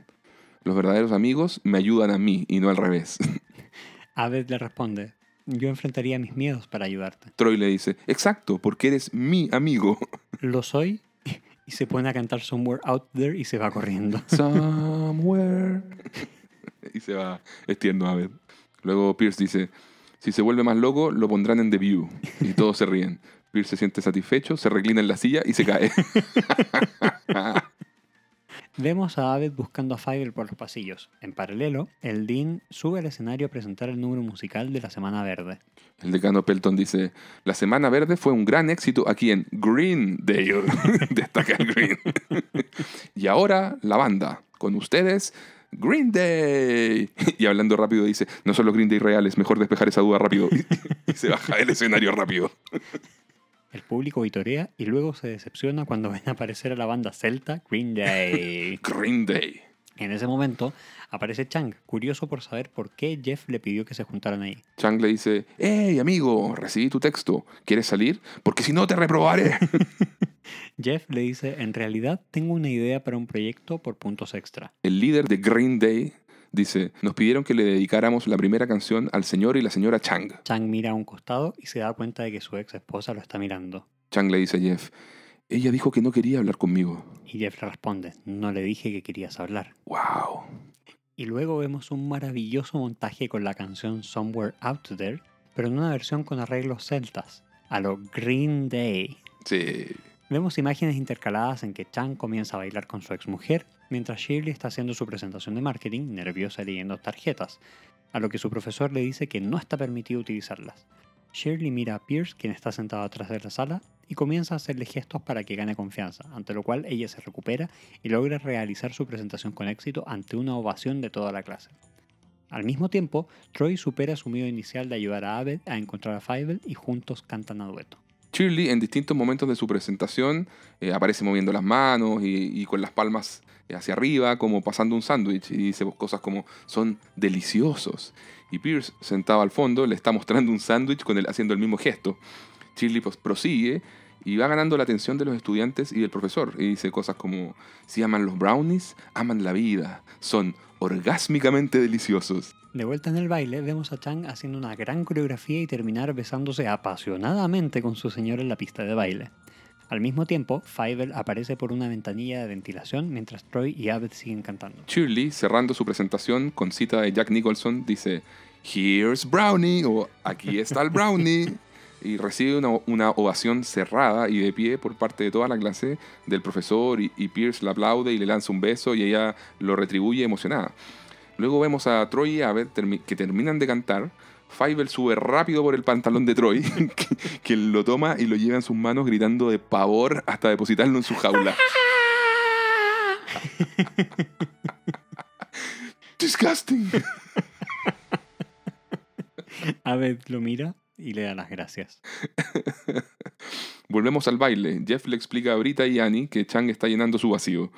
Los verdaderos amigos me ayudan a mí y no al revés.
Abed le responde, yo enfrentaría mis miedos para ayudarte.
Troy le dice, exacto, porque eres mi amigo.
Lo soy. Y se pone a cantar Somewhere Out There y se va corriendo.
Somewhere. y se va estiendo Abed. Luego Pierce dice, si se vuelve más loco, lo pondrán en The View. Y todos se ríen. Pierce se siente satisfecho, se reclina en la silla y se cae.
Vemos a Abed buscando a Fievel por los pasillos. En paralelo, el Dean sube al escenario a presentar el número musical de la Semana Verde.
El decano Pelton dice, la Semana Verde fue un gran éxito aquí en Greendale. Destaca el Green. y ahora la banda, con ustedes, Green Day. Y hablando rápido dice, no son los Green Day reales, mejor despejar esa duda rápido. y se baja del escenario rápido.
El público vitorea y luego se decepciona cuando ven aparecer a la banda celta Green Day.
Green Day.
en ese momento aparece Chang, curioso por saber por qué Jeff le pidió que se juntaran ahí.
Chang le dice, hey amigo, recibí tu texto, ¿quieres salir? Porque si no te reprobaré.
Jeff le dice, en realidad tengo una idea para un proyecto por puntos extra.
El líder de Green Day dice, nos pidieron que le dedicáramos la primera canción al señor y la señora Chang.
Chang mira a un costado y se da cuenta de que su ex esposa lo está mirando.
Chang le dice a Jeff, ella dijo que no quería hablar conmigo.
Y Jeff le responde, no le dije que querías hablar.
Wow.
Y luego vemos un maravilloso montaje con la canción Somewhere Out There, pero en una versión con arreglos celtas, a lo Green Day.
Sí.
Vemos imágenes intercaladas en que Chang comienza a bailar con su exmujer, mientras Shirley está haciendo su presentación de marketing, nerviosa leyendo tarjetas, a lo que su profesor le dice que no está permitido utilizarlas. Shirley mira a Pierce, quien está sentado atrás de la sala, y comienza a hacerle gestos para que gane confianza, ante lo cual ella se recupera y logra realizar su presentación con éxito ante una ovación de toda la clase. Al mismo tiempo, Troy supera su miedo inicial de ayudar a Abed a encontrar a Fievel y juntos cantan a dueto.
Shirley en distintos momentos de su presentación eh, aparece moviendo las manos y, con las palmas hacia arriba, como pasando un sándwich, y dice cosas como son deliciosos. Y Pierce, sentado al fondo, le está mostrando un sándwich haciendo el mismo gesto. Shirley pues, prosigue y va ganando la atención de los estudiantes y del profesor. Y dice cosas como, si aman los brownies, aman la vida. Son orgásmicamente deliciosos.
De vuelta en el baile, vemos a Chang haciendo una gran coreografía y terminar besándose apasionadamente con su señor en la pista de baile. Al mismo tiempo, Fievel aparece por una ventanilla de ventilación mientras Troy y Abed siguen cantando.
Shirley, cerrando su presentación con cita de Jack Nicholson, dice, Here's Brownie, o aquí está el Brownie. y recibe una, una ovación cerrada y de pie por parte de toda la clase del profesor y, y Pierce la aplaude y le lanza un beso y ella lo retribuye emocionada. Luego vemos a Troy y Abed termi- que terminan de cantar. Fievel sube rápido por el pantalón de Troy, que, que lo toma y lo lleva en sus manos gritando de pavor hasta depositarlo en su jaula. Disgusting.
Abed lo mira y le da las gracias.
Volvemos al baile. Jeff le explica a Brita y Annie que Chang está llenando su vacío.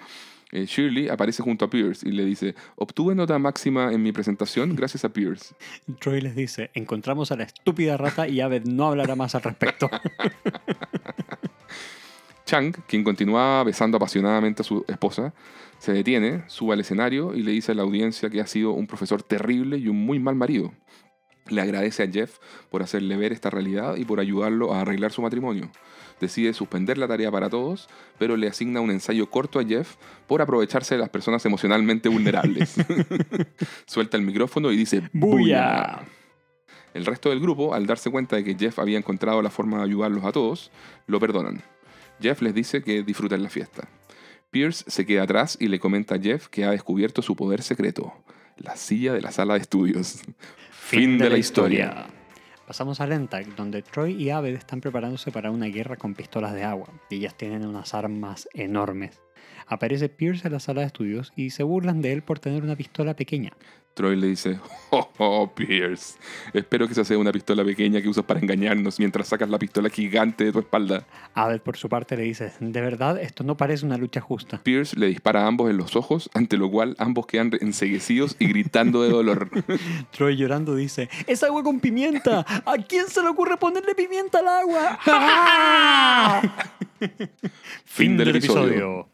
Eh, Shirley aparece junto a Pierce y le dice, obtuve nota máxima en mi presentación gracias a Pierce.
Troy les dice, encontramos a la estúpida rata y Abed no hablará más al respecto.
Chang, quien continuaba besando apasionadamente a su esposa, se detiene, sube al escenario y le dice a la audiencia que ha sido un profesor terrible y un muy mal marido. Le agradece a Jeff por hacerle ver esta realidad y por ayudarlo a arreglar su matrimonio. Decide suspender la tarea para todos, pero le asigna un ensayo corto a Jeff por aprovecharse de las personas emocionalmente vulnerables. Suelta el micrófono y dice
¡Buya!
El resto del grupo, al darse cuenta de que Jeff había encontrado la forma de ayudarlos a todos, lo perdonan. Jeff les dice que disfruten la fiesta. Pierce se queda atrás y le comenta a Jeff que ha descubierto su poder secreto, la silla de la sala de estudios. Fin de la historia.
Pasamos a Lentag, donde Troy y Abed están preparándose para una guerra con pistolas de agua. Ellas tienen unas armas enormes. Aparece Pierce en la sala de estudios y se burlan de él por tener una pistola pequeña.
Troy le dice, oh, oh, Pierce, espero que esa sea una pistola pequeña que usas para engañarnos mientras sacas la pistola gigante de tu espalda.
Abed por su parte le dice, de verdad, esto no parece una lucha justa.
Pierce le dispara a ambos en los ojos, ante lo cual ambos quedan enseguecidos y gritando de dolor.
Troy llorando dice, ¡Es agua con pimienta! ¿A quién se le ocurre ponerle pimienta al agua?
Fin del episodio.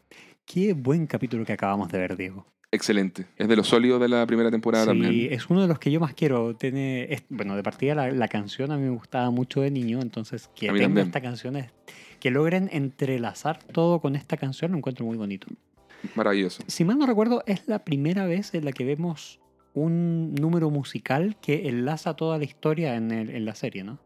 Qué buen capítulo que acabamos de ver, Diego.
Excelente. Es de los sólidos de la primera temporada
Sí,
también.
es uno de los que yo más quiero. Tiene, es- bueno, de partida la, la canción a mí me gustaba mucho de niño, entonces que tenga
también.
esta canción es... Que logren entrelazar todo con esta canción lo encuentro muy bonito.
Maravilloso.
Si mal no recuerdo, es la primera vez en la que vemos un número musical que enlaza toda la historia en, el- en la serie, ¿no?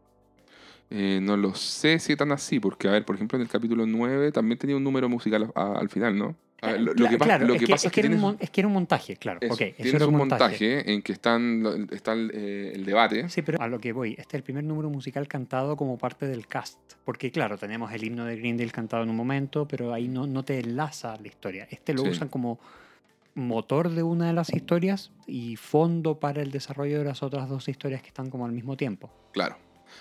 Eh, no lo sé si es tan así, porque, a ver, por ejemplo, en el capítulo 9 también tenía un número musical a- al final, ¿no? A ver, lo, que,
claro,
lo
es
que pasa
es que era un
tienes-
mon- es que era un montaje, claro.
tienes
era
un montaje en que están, está el, eh, el debate.
Sí, pero a lo que voy, este es el primer número musical cantado como parte del cast. Porque claro, tenemos el himno de Green Day cantado en un momento, pero ahí no, no te enlaza la historia. Este lo
Sí.
usan como motor de una de las historias y fondo para el desarrollo de las otras dos historias que están como al mismo tiempo.
Claro.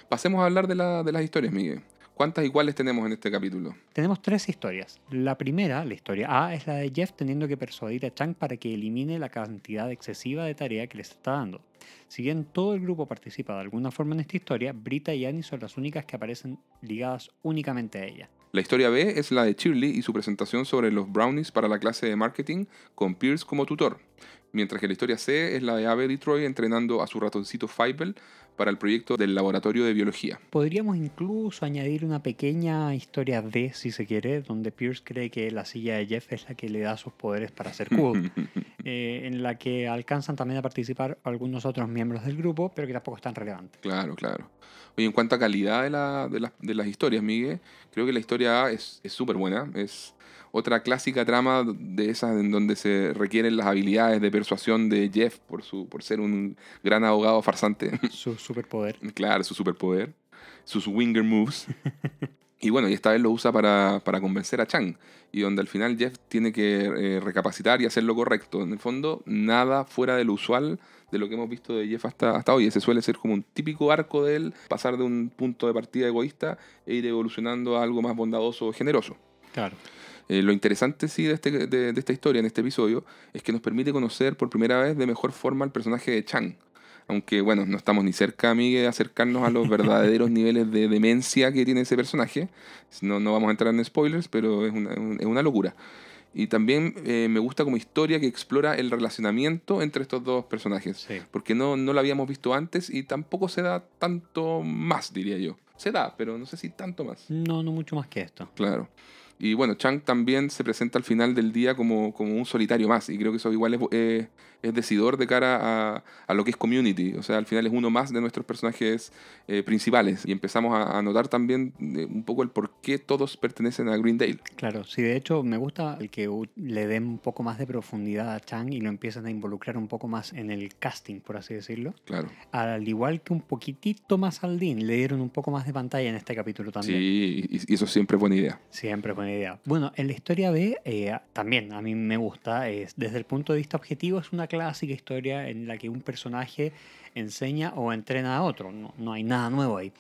Pasemos a hablar de, la- de las historias, Miguel. ¿Cuántas iguales tenemos en este capítulo?
Tenemos tres historias. La primera, la historia A, es la de Jeff teniendo que persuadir a Chang para que elimine la cantidad excesiva de tarea que les está dando. Si bien todo el grupo participa de alguna forma en esta historia, Brita y Annie son las únicas que aparecen ligadas únicamente a ella.
La historia B es la de Shirley y su presentación sobre los brownies para la clase de marketing con Pierce como tutor. Mientras que la historia C es la de Abel y Troy entrenando a su ratoncito Fievel para el proyecto del laboratorio de biología.
Podríamos incluso añadir una pequeña historia D, si se quiere, donde Pierce cree que la silla de Jeff es la que le da sus poderes para ser cool, eh, en la que alcanzan también a participar algunos otros miembros del grupo, pero que tampoco es tan relevante.
Claro, claro. Oye, en cuanto a calidad de, la- de las- de las historias, Miguel, creo que la historia A es súper buena. Es otra clásica trama de esas en donde se requieren las habilidades de persuasión de Jeff por, su, por ser un gran abogado farsante.
Su superpoder.
claro, su superpoder, sus winger moves. Y bueno, y esta vez lo usa para, para convencer a Chang. Y donde al final Jeff tiene que eh, recapacitar y hacer lo correcto. En el fondo, nada fuera de lo usual de lo que hemos visto de Jeff hasta, hasta hoy. Ese suele ser como un típico arco de él, pasar de un punto de partida egoísta e ir evolucionando a algo más bondadoso o generoso.
Claro.
Eh, lo interesante, sí, de, este- de- de esta historia, en este episodio, es que nos permite conocer por primera vez de mejor forma al personaje de Chang. Aunque, bueno, no estamos ni cerca, Miguel, de acercarnos a los verdaderos niveles de demencia que tiene ese personaje. No, no vamos a entrar en spoilers, pero es una, es una locura. Y también eh, me gusta como historia que explora el relacionamiento entre estos dos personajes.
Sí.
Porque no, no lo habíamos visto antes y tampoco se da tanto más, diría yo. Se da, pero no sé si tanto más.
No, no mucho más que esto.
Claro. Y bueno, Chang también se presenta al final del día como, como un solitario más. Y creo que eso igual es, eh, es decidor de cara a, a lo que es community. O sea, al final es uno más de nuestros personajes eh, principales. Y empezamos a, a notar también eh, un poco el por qué todos pertenecen a Greendale.
Claro, sí, de hecho me gusta el que le den un poco más de profundidad a Chang y lo empiezan a involucrar un poco más en el casting, por así decirlo.
Claro.
Al igual que un poquitito más al Dean, le dieron un poco más de pantalla en este capítulo también.
Sí, y, eso siempre es buena idea.
Siempre buena idea. Bueno, en la historia B eh, también a mí me gusta. Es, desde el punto de vista objetivo es una clásica historia en la que un personaje enseña o entrena a otro. No, no hay nada nuevo ahí.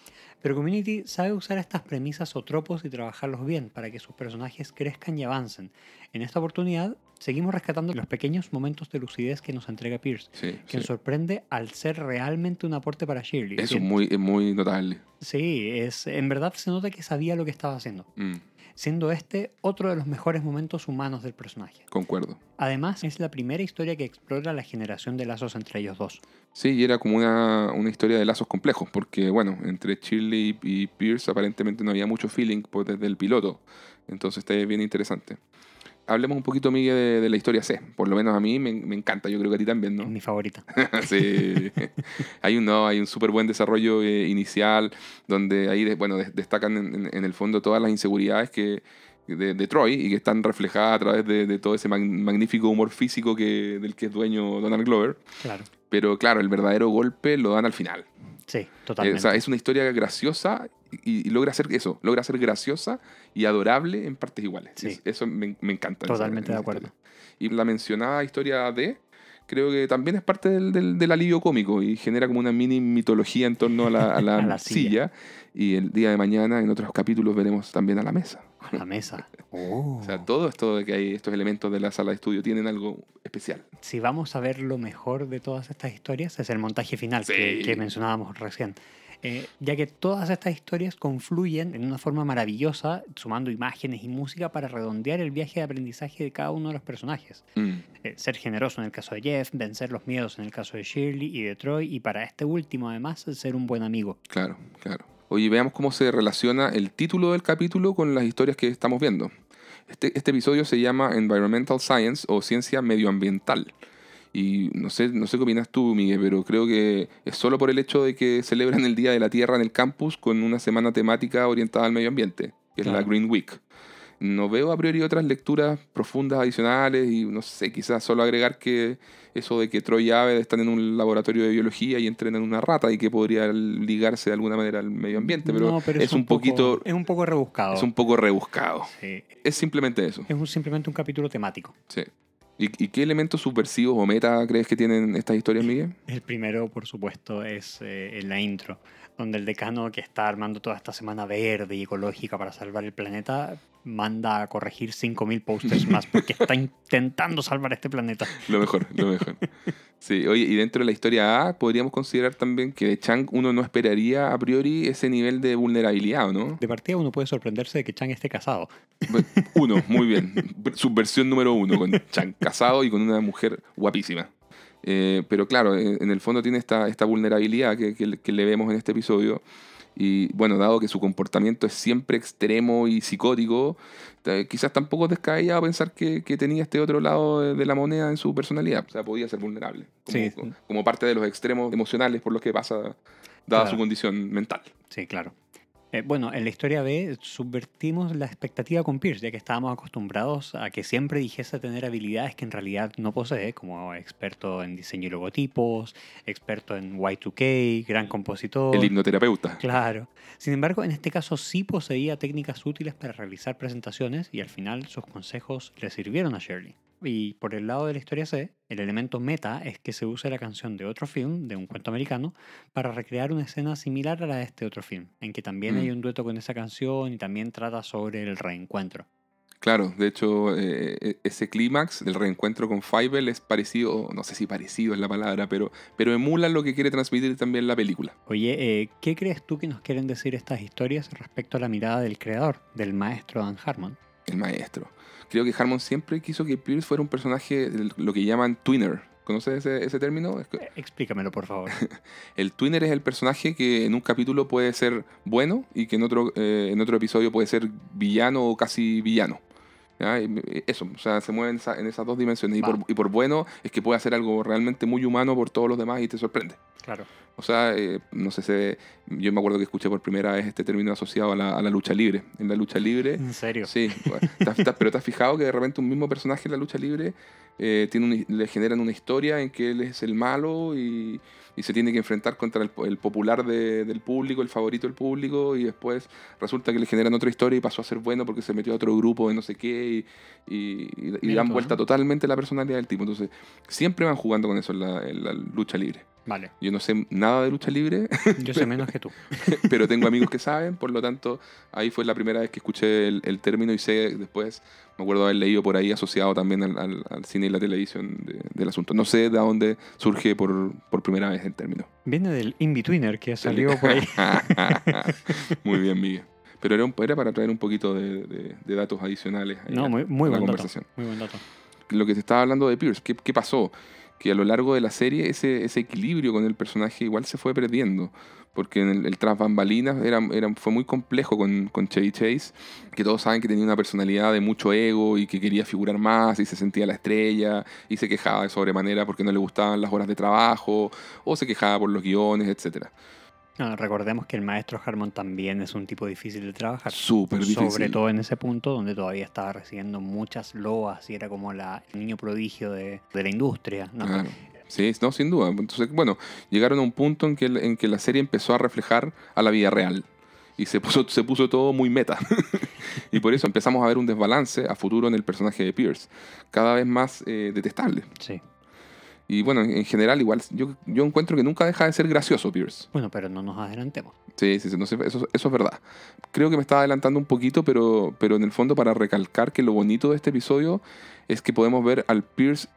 Pero Community sabe usar estas premisas o tropos y trabajarlos bien para que sus personajes crezcan y avancen. En esta oportunidad seguimos rescatando los pequeños momentos de lucidez que nos entrega Pierce,
Sí,
que
sí.
sorprende al ser realmente un aporte para Shirley.
Eso es muy, muy notable.
Sí, es, en verdad se nota que sabía lo que estaba haciendo
Mm,
siendo este otro de los mejores momentos humanos del personaje.
concuerdo.
Además, es la primera historia que explora la generación de lazos entre ellos dos.
Sí, y era como una, una historia de lazos complejos, porque bueno, entre Shirley y Pierce aparentemente no había mucho feeling pues, desde el piloto. Entonces está bien interesante. Hablemos un poquito, Miguel, de, de la historia C. Por lo menos a mí me, me encanta, yo creo que a ti también, ¿no?
mi favorita.
sí. hay un, no, hay un súper buen desarrollo eh, inicial, donde ahí de- bueno, des- destacan en, el fondo todas las inseguridades que, de, Troy y que están reflejadas a través de, todo ese mag- magnífico humor físico que, del que es dueño Donald Glover.
Claro.
Pero claro, el verdadero golpe lo dan al final.
Sí,
Eh,
totalmente.
o sea, es una historia graciosa y, y logra ser eso, logra ser graciosa y adorable en partes iguales.
Sí.
Eso me, me encanta. en esa-
Totalmente
en
de acuerdo.
historia. Y la mencionada historia de, creo que también es parte del, del- del alivio cómico y genera como una mini mitología en torno a la, a la
A la
silla. Y el día de mañana, en otros capítulos, veremos también a la mesa.
A la mesa. Oh.
O sea, todo esto de que hay estos elementos de la sala de estudio tienen algo especial.
Si vamos a ver lo mejor de todas estas historias, es el montaje final que,
Sí.
que mencionábamos recién. Eh, ya que todas estas historias confluyen en una forma maravillosa, sumando imágenes y música para redondear el viaje de aprendizaje de cada uno de los personajes.
Mm,
Eh, ser generoso en el caso de Jeff, vencer los miedos en el caso de Shirley y de Troy, y para este último además ser un buen amigo.
claro, claro. Oye, veamos cómo se relaciona el título del capítulo con las historias que estamos viendo. Este, este episodio se llama Environmental Science o Ciencia Medioambiental. Y no sé, no sé qué opinas tú, Miguel, pero creo que es solo por el hecho de que celebran el Día de la Tierra en el campus con una semana temática orientada al medio ambiente, que es la. Green Week. No veo a priori otras lecturas profundas adicionales y no sé, quizás solo agregar que eso de que Troy y Aved están en un laboratorio de biología y entrenan una rata y que podría ligarse de alguna manera al medio ambiente, pero,
No, pero
es, un,
poco-
poquito,
Es un poco rebuscado.
es un poco rebuscado.
Sí,
Es simplemente eso.
es un- simplemente un capítulo temático.
Sí. ¿Y, qué elementos subversivos o meta crees que tienen estas historias, Miguel?
El primero, por supuesto, es eh, en la intro, donde el decano que está armando toda esta semana verde y ecológica para salvar el planeta manda a corregir 5.000 posters más porque está intentando salvar este planeta.
Lo mejor, lo mejor. Sí, oye, y dentro de la historia A podríamos considerar también que de Chang uno no esperaría a priori ese nivel de vulnerabilidad, ¿o ¿no?
De partida uno puede sorprenderse de que Chang esté casado.
Uno, muy bien. Subversión número uno, con Chang casado y con una mujer guapísima. Eh, pero claro, en el fondo tiene esta, esta vulnerabilidad que, que- que le vemos en este episodio. Y bueno, dado que su comportamiento es siempre extremo y psicótico, quizás tampoco es descabellado pensar que, que tenía este otro lado de, la moneda en su personalidad. O sea, podía ser vulnerable. Como,
Sí.
como- como parte de los extremos emocionales por los que pasa, dada
Claro.
su condición mental.
Sí, claro. Eh, bueno, en la historia B subvertimos la expectativa con Pierce, ya que estábamos acostumbrados a que siempre dijese tener habilidades que en realidad no posee, como experto en diseño y logotipos, experto en Y2K, gran compositor.
El hipnoterapeuta.
Claro. Sin embargo, en este caso sí poseía técnicas útiles para realizar presentaciones y al final sus consejos le sirvieron a Shirley. Y por el lado de la historia C, el elemento meta es que se use la canción de otro film, de un cuento americano, para recrear una escena similar a la de este otro film, en que también
Mm.
hay un dueto con esa canción y también trata sobre el reencuentro.
Claro, de hecho, eh, e- ese clímax del reencuentro con Fievel es parecido, no sé si parecido es la palabra, pero, pero emula lo que quiere transmitir también la película.
Oye, eh, ¿qué crees tú que nos quieren decir estas historias respecto a la mirada del creador, del maestro Dan Harmon?
El maestro. Creo que Harmon siempre quiso que Pierce fuera un personaje, lo que llaman twinner. ¿Conoces ese, ese término?
Eh, Explícamelo, por favor.
El twinner es el personaje que en un capítulo puede ser bueno y que en otro, eh, en otro episodio puede ser villano o casi villano. Eso, o sea, se mueve en, esa- en esas dos dimensiones. Y por, y por bueno es que puede hacer algo realmente muy humano por todos los demás y te sorprende.
Claro.
O sea, eh, no sé si. Yo me acuerdo que escuché por primera vez este término asociado a la, a la lucha libre. En la lucha libre.
¿En serio?
Sí, te- pero te has fijado que de repente un mismo personaje en la lucha libre eh, tiene le generan una historia en que él es el malo y, y se tiene que enfrentar contra el, el popular de- del público, el favorito del público, y después resulta que le generan otra historia y pasó a ser bueno porque se metió a otro grupo de no sé qué y, y- y- y
Mira
dan vuelta totalmente la personalidad del tipo. Entonces, siempre van jugando con eso en la, en la lucha libre.
Vale.
Yo no sé nada de lucha libre,
Yo sé menos que tú.
pero tengo amigos que saben, por lo tanto, ahí fue la primera vez que escuché el, el término y sé después, me acuerdo haber leído por ahí asociado también al, al- al cine y la televisión de- del asunto. No sé de dónde surge por, por primera vez el término.
Viene del in-betweener que salió por ahí.
Muy bien, Miguel. Pero era, un- era para traer un poquito de, de- de datos adicionales ahí
No,
a-
muy, muy
a la
dato.
conversación.
Muy buen dato.
Lo que te estaba hablando de Pierce, ¿qué, qué pasó? Que a lo largo de la serie ese, ese equilibrio con el personaje igual se fue perdiendo. Porque en el, el tras bambalinas era, era- fue muy complejo con, con Chevy Chase, que todos saben que tenía una personalidad de mucho ego y que quería figurar más y se sentía la estrella y se quejaba de sobremanera porque no le gustaban las horas de trabajo o se quejaba por los guiones, etcétera.
Recordemos que el maestro Harmon también es un tipo difícil de trabajar.
Súper difícil.
Sobre todo en ese punto donde todavía estaba recibiendo muchas loas y era como la, el niño prodigio de, de la industria. ¿no?
Claro. Sí, no, sin duda. Entonces, bueno, llegaron a un punto en que, en que la serie empezó a reflejar a la vida real. Y se puso, se puso todo muy meta. y por eso empezamos a ver un desbalance a futuro en el personaje de Pierce. Cada vez más eh, detestable.
Sí.
Y bueno, en, en general, igual, yo, yo encuentro que nunca deja de ser gracioso Pierce.
Bueno, pero no nos adelantemos.
Sí, sí, sí, no sé, eso, eso es verdad. Creo que me estaba adelantando un poquito, pero, pero en el fondo para recalcar que lo bonito de este episodio es que podemos ver al Pierce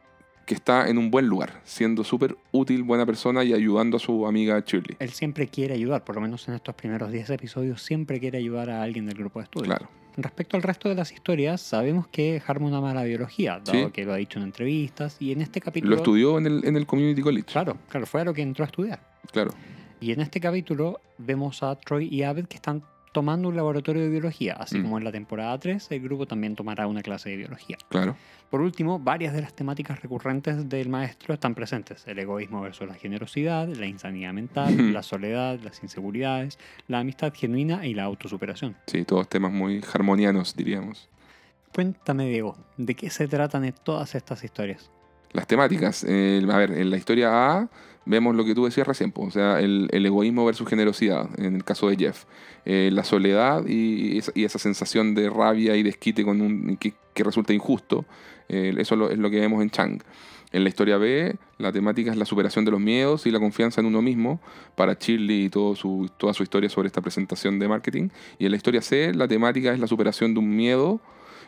que está en un buen lugar, siendo súper útil, buena persona y ayudando a su amiga Shirley.
Él siempre quiere ayudar, por lo menos en estos primeros 10 episodios, siempre quiere ayudar a alguien del grupo de estudio.
Claro.
Respecto al resto de las historias, sabemos que Harmon ama la biología, dado
Sí.
que lo ha dicho en entrevistas, y en este capítulo...
Lo estudió en el, en el Community College.
Claro, claro, fue a lo que entró a estudiar.
Claro.
Y en este capítulo vemos a Troy y Abed que están tomando un laboratorio de biología, así
Mm.
como en la temporada 3 el grupo también tomará una clase de biología.
claro.
Por último, varias de las temáticas recurrentes del maestro están presentes. El egoísmo versus la generosidad, la insanidad mental, la soledad, las inseguridades, la amistad genuina y la autosuperación.
Sí, todos temas muy harmonianos, diríamos.
Cuéntame, Diego, ¿de qué se tratan todas estas historias?
Las temáticas. a ver, en la historia A vemos lo que tú decías recién, po, o sea, el, egoísmo versus generosidad, en el caso de Jeff. Eh, la soledad y esa, y esa sensación de rabia y desquite con un, que, que resulta injusto. eh, eso lo- es lo que vemos en Chang. En la historia B, la temática es la superación de los miedos y la confianza en uno mismo para Shirley y todo su, toda su historia sobre esta presentación de marketing. Y en la historia C, la temática es la superación de un miedo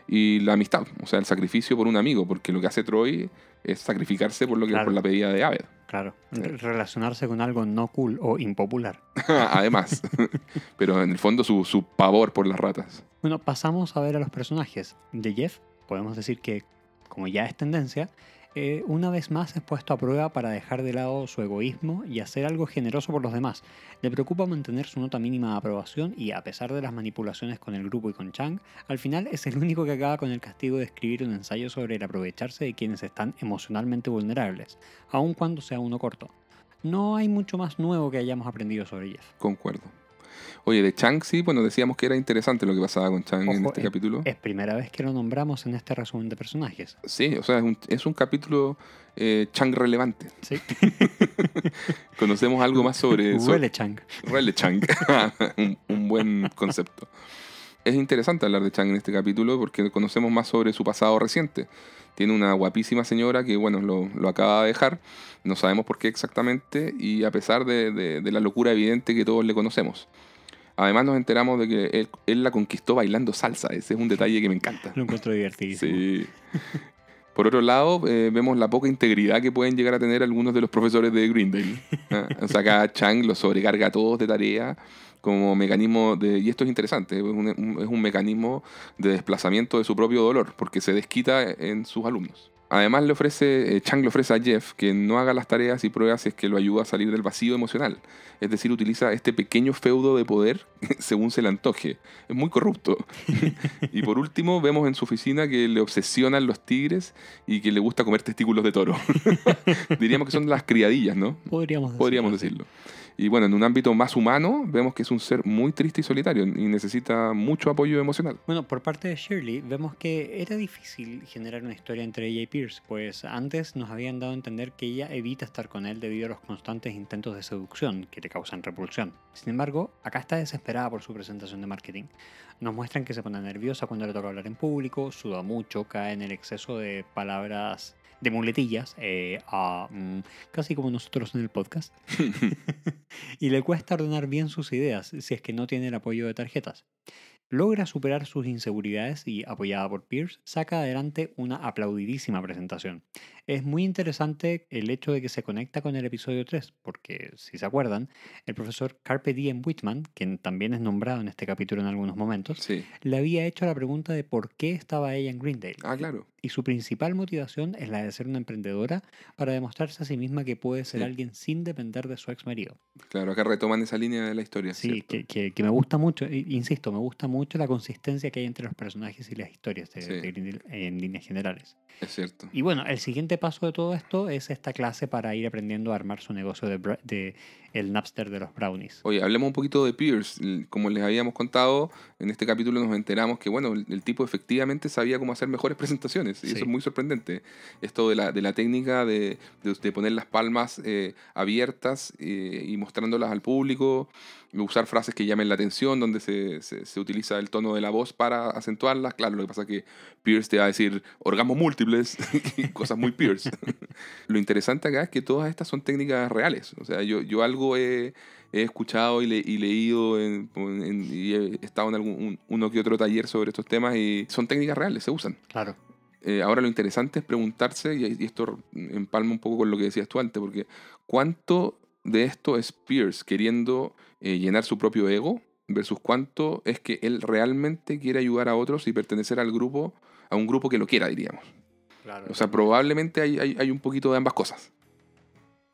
y la amistad, o sea, el sacrificio por un amigo, porque lo que hace Troy es sacrificarse por, lo que,
Claro.
por la pedida de Aved.
Claro,
Sí.
relacionarse con algo no cool o impopular.
Además, pero en el fondo su, su pavor por las ratas.
Bueno, pasamos a ver a los personajes. De Jeff, podemos decir que, como ya es tendencia, eh, una vez más es puesto a prueba para dejar de lado su egoísmo y hacer algo generoso por los demás. Le preocupa mantener su nota mínima de aprobación y, a pesar de las manipulaciones con el grupo y con Chang, al final es el único que acaba con el castigo de escribir un ensayo sobre el aprovecharse de quienes están emocionalmente vulnerables, aun cuando sea uno corto. No hay mucho más nuevo que hayamos aprendido sobre Jeff.
Concuerdo. Oye, de Chang sí, bueno, decíamos que era interesante lo que pasaba con Chang en
Ojo,
este
eh,
capítulo.
Es primera vez que lo nombramos en este resumen de personajes.
Sí, o sea, es un, es un capítulo eh, Chang relevante.
Sí.
Conocemos algo más sobre...
Huele Chang.
Rele Chang. un, un buen concepto. Es interesante hablar de Chang en este capítulo porque conocemos más sobre su pasado reciente. Tiene una guapísima señora que, bueno, lo, lo acaba de dejar. No sabemos por qué exactamente y a pesar de, de- de la locura evidente que todos le conocemos. Además nos enteramos de que él, él la conquistó bailando salsa. Ese es un detalle que me encanta.
Lo encuentro divertidísimo.
Sí. Por otro lado, eh, vemos la poca integridad que pueden llegar a tener algunos de los profesores de Greendale. ¿ah? O sea, acá Chang los sobrecarga a todos de tarea como mecanismo de... Y esto es interesante, es un, un- es un mecanismo de desplazamiento de su propio dolor, porque se desquita en sus alumnos. Además, le ofrece, eh, Chang le ofrece a Jeff que no haga las tareas y pruebas si es que lo ayuda a salir del vacío emocional. Es decir, utiliza este pequeño feudo de poder según se le antoje. Es muy corrupto. y por último, vemos en su oficina que le obsesionan los tigres y que le gusta comer testículos de toro. Diríamos que son las criadillas, ¿no?
Podríamos.
Podríamos decirlo. Y bueno, en un ámbito más humano, vemos que es un ser muy triste y solitario y necesita mucho apoyo emocional.
Bueno, por parte de Shirley, vemos que era difícil generar una historia entre ella y Pierce, pues antes nos habían dado a entender que ella evita estar con él debido a los constantes intentos de seducción que le causan repulsión. Sin embargo, acá está desesperada por su presentación de marketing. Nos muestran que se pone nerviosa cuando le toca hablar en público, suda mucho, cae en el exceso de palabras de muletillas, eh, ah, mm, casi como nosotros en el podcast. y le cuesta ordenar bien sus ideas si es que no tiene el apoyo de tarjetas. Logra superar sus inseguridades y, apoyada por Pierce, saca adelante una aplaudidísima presentación. Es muy interesante el hecho de que se conecta con el episodio 3, porque, si se acuerdan, el profesor Carpe Diem Whitman, quien también es nombrado en este capítulo en algunos momentos,
Sí.
le había hecho la pregunta de por qué estaba ella en Greendale.
Ah, claro.
Y su principal motivación es la de ser una emprendedora para demostrarse a sí misma que puede ser
Sí.
alguien sin depender de su ex marido.
Claro, acá retoman esa línea de la historia.
Sí, que, que- que me gusta mucho, insisto, me gusta mucho la consistencia que hay entre los personajes y las historias de,
Sí.
de Greendale en líneas generales.
Es cierto.
Y bueno, el siguiente paso de todo esto es esta clase para ir aprendiendo a armar su negocio de, de el Napster de los brownies.
Oye, hablemos un poquito de Pierce. Como les habíamos contado, en este capítulo nos enteramos que, bueno, el, tipo efectivamente sabía cómo hacer mejores presentaciones. Y
Sí.
eso es muy sorprendente. Esto de la, de la técnica de, de- de poner las palmas eh, abiertas eh, y mostrándolas al público, usar frases que llamen la atención, donde se, se- se utiliza el tono de la voz para acentuarlas. Claro, lo que pasa es que Pierce te va a decir orgasmos múltiples, cosas muy Pierce. Lo interesante acá es que todas estas son técnicas reales. O sea, yo, yo algo he, he escuchado y, le- y leído en- en- y he estado en algún, un- uno que otro taller sobre estos temas y son técnicas reales, se usan.
Claro.
Eh, ahora lo interesante es preguntarse, y, y esto empalma un poco con lo que decías tú antes, porque ¿cuánto de esto es Pierce queriendo eh, llenar su propio ego versus cuánto es que él realmente quiere ayudar a otros y pertenecer al grupo, a un grupo que lo quiera, diríamos?
claro
O sea, probablemente hay, hay, hay un poquito de ambas cosas.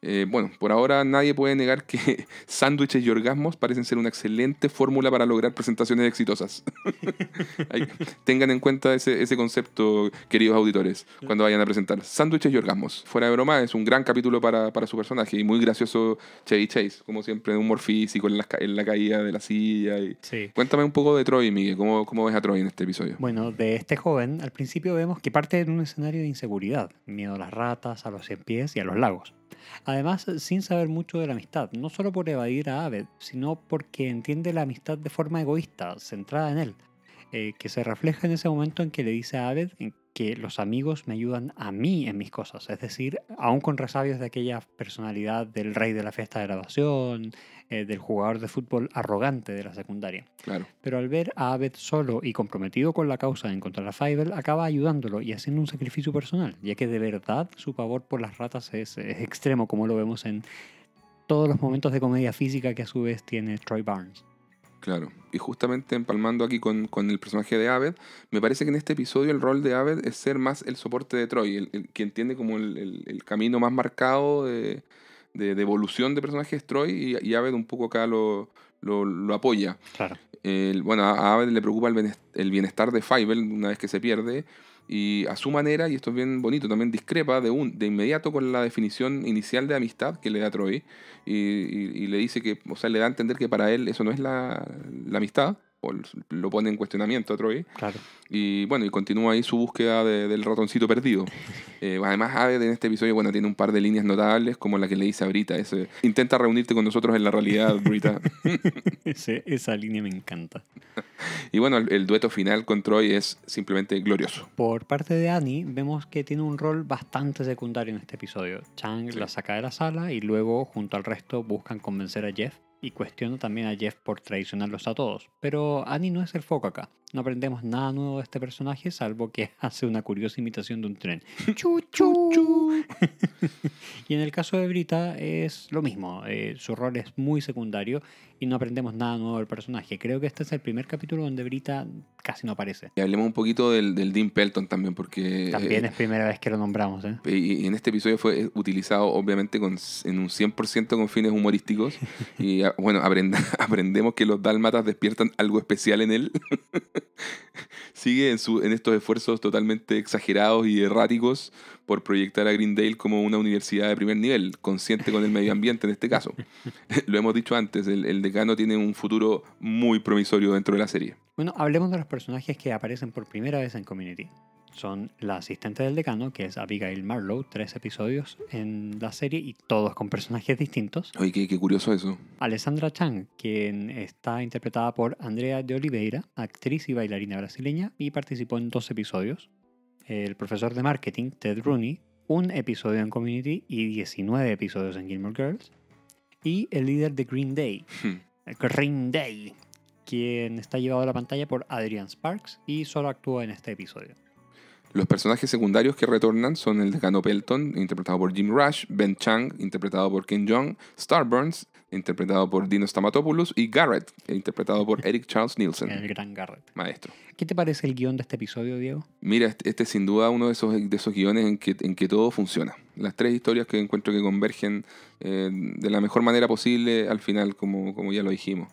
Eh, bueno, por ahora nadie puede negar que sándwiches y orgasmos parecen ser una excelente fórmula para lograr presentaciones exitosas. Tengan en cuenta ese, ese concepto, queridos auditores, cuando vayan a presentar. Sándwiches y orgasmos. Fuera de broma, es un gran capítulo para, para su personaje y muy gracioso Chevy Chase, como siempre, humor físico en la, en la caída de la silla. y-
Sí.
Cuéntame un poco de Troy, Miguel. ¿Cómo, ¿Cómo ves a Troy en este episodio?
Bueno, de este joven, al principio vemos que parte de un escenario de inseguridad, miedo a las ratas, a los cien pies y a los lagos. Además, sin saber mucho de la amistad, no solo por evadir a Aved, sino porque entiende la amistad de forma egoísta, centrada en él, eh, que se refleja en ese momento en que le dice a Aved en que los amigos me ayudan a mí en mis cosas, es decir, aún con resabios de aquella personalidad del rey de la fiesta de graduación, eh, del jugador de fútbol arrogante de la secundaria.
Claro.
Pero al ver a Abed solo y comprometido con la causa de encontrar a Fievel, acaba ayudándolo y haciendo un sacrificio personal, ya que de verdad su pavor por las ratas es, es extremo, como lo vemos en todos los momentos de comedia física que a su vez tiene Troy Barnes.
Claro. Y justamente empalmando aquí con, con el personaje de Aved, me parece que en este episodio el rol de Aved es ser más el soporte de Troy, el, el- quien tiene como el, el- el camino más marcado de, de- de evolución de personaje es Troy y, y Aved un poco acá lo, lo, lo apoya.
Claro.
El- bueno, a Aved le preocupa el bienestar de Fievel una vez que se pierde y a su manera, y esto es bien bonito, también discrepa de, un, de inmediato con la definición inicial de amistad que le da Troy y, y- y le dice que, o sea, le da a entender que para él eso no es la, la amistad, o lo pone en cuestionamiento a Troy,
Claro.
y bueno, y continúa ahí su búsqueda de- del ratoncito perdido. Eh, además, Aved en este episodio, bueno, tiene un par de líneas notables, como la que le dice a Brita, ese, intenta reunirte con nosotros en la realidad, Brita.
Ese- esa línea me encanta.
y bueno, el, el dueto final con Troy es simplemente glorioso.
Por parte de Annie, vemos que tiene un rol bastante secundario en este episodio. Chang
Sí.
la saca de la sala y luego, junto al resto, buscan convencer a Jeff y cuestiona también a Jeff por traicionarlos a todos. Pero Annie no es el foco acá. No aprendemos nada nuevo de este personaje, salvo que hace una curiosa imitación de un tren. ¡Chu, chu! y en el caso de Brita es lo mismo. eh, su rol es muy secundario y no aprendemos nada nuevo del personaje. Creo que este es el primer capítulo donde Brita casi no aparece.
Y hablemos un poquito del, del Dean Pelton también, porque
También
eh,
es primera vez que lo nombramos. ¿eh?
y y en este episodio fue utilizado obviamente con, en un 100% con fines humorísticos. Y ah, bueno, aprenda- aprendemos que los dálmatas despiertan algo especial en él. Sigue en, su, en estos esfuerzos totalmente exagerados y erráticos por proyectar a Greendale como una universidad de primer nivel, consciente con el medio ambiente en este caso. Lo hemos dicho antes, el, el decano tiene un futuro muy promisorio dentro de la serie.
Bueno, hablemos de los personajes que aparecen por primera vez en Community. Son la asistente del decano, que es Abigail Marlowe, tres episodios en la serie y todos con personajes distintos.
Oye, qué, qué curioso eso.
Alessandra Chang, quien está interpretada por Andrea de Oliveira, actriz y bailarina brasileña, y participó en dos episodios. El profesor de marketing, Ted Rooney, un episodio en Community y 19 episodios en Gilmore Girls. Y el líder de Green Day,
Hmm.
Green Day, quien está llevado a la pantalla por Adrian Sparks y solo actúa en este episodio.
Los personajes secundarios que retornan son el decano Pelton, interpretado por Jim Rush, Ben Chang, interpretado por Ken Jeong, Starburns, interpretado por Dino Stamatopoulos, y Garrett, interpretado por Eric Charles Nielsen,
El gran Garrett.
maestro.
¿Qué te parece el guion de este episodio, Diego?
Mira, este, este es sin duda uno de esos, de esos guiones en que, en que todo funciona. Las tres historias que encuentro que convergen eh, de la mejor manera posible al final, como, como ya lo dijimos.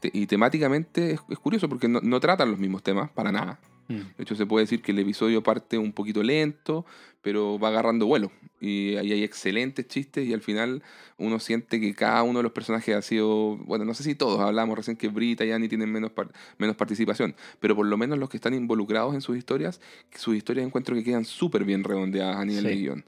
Te- y temáticamente es, es curioso porque no, no tratan los mismos temas para nada.
Mm.
De hecho, se puede decir que el episodio parte un poquito lento, pero va agarrando vuelo. Y ahí hay excelentes chistes y al final uno siente que cada uno de los personajes ha sido, bueno, no sé si todos, hablamos recién que Brita y Annie tienen menos, par- menos participación, pero por lo menos los que están involucrados en sus historias, sus historias encuentro que quedan súper bien redondeadas a nivel
Sí.
de guion.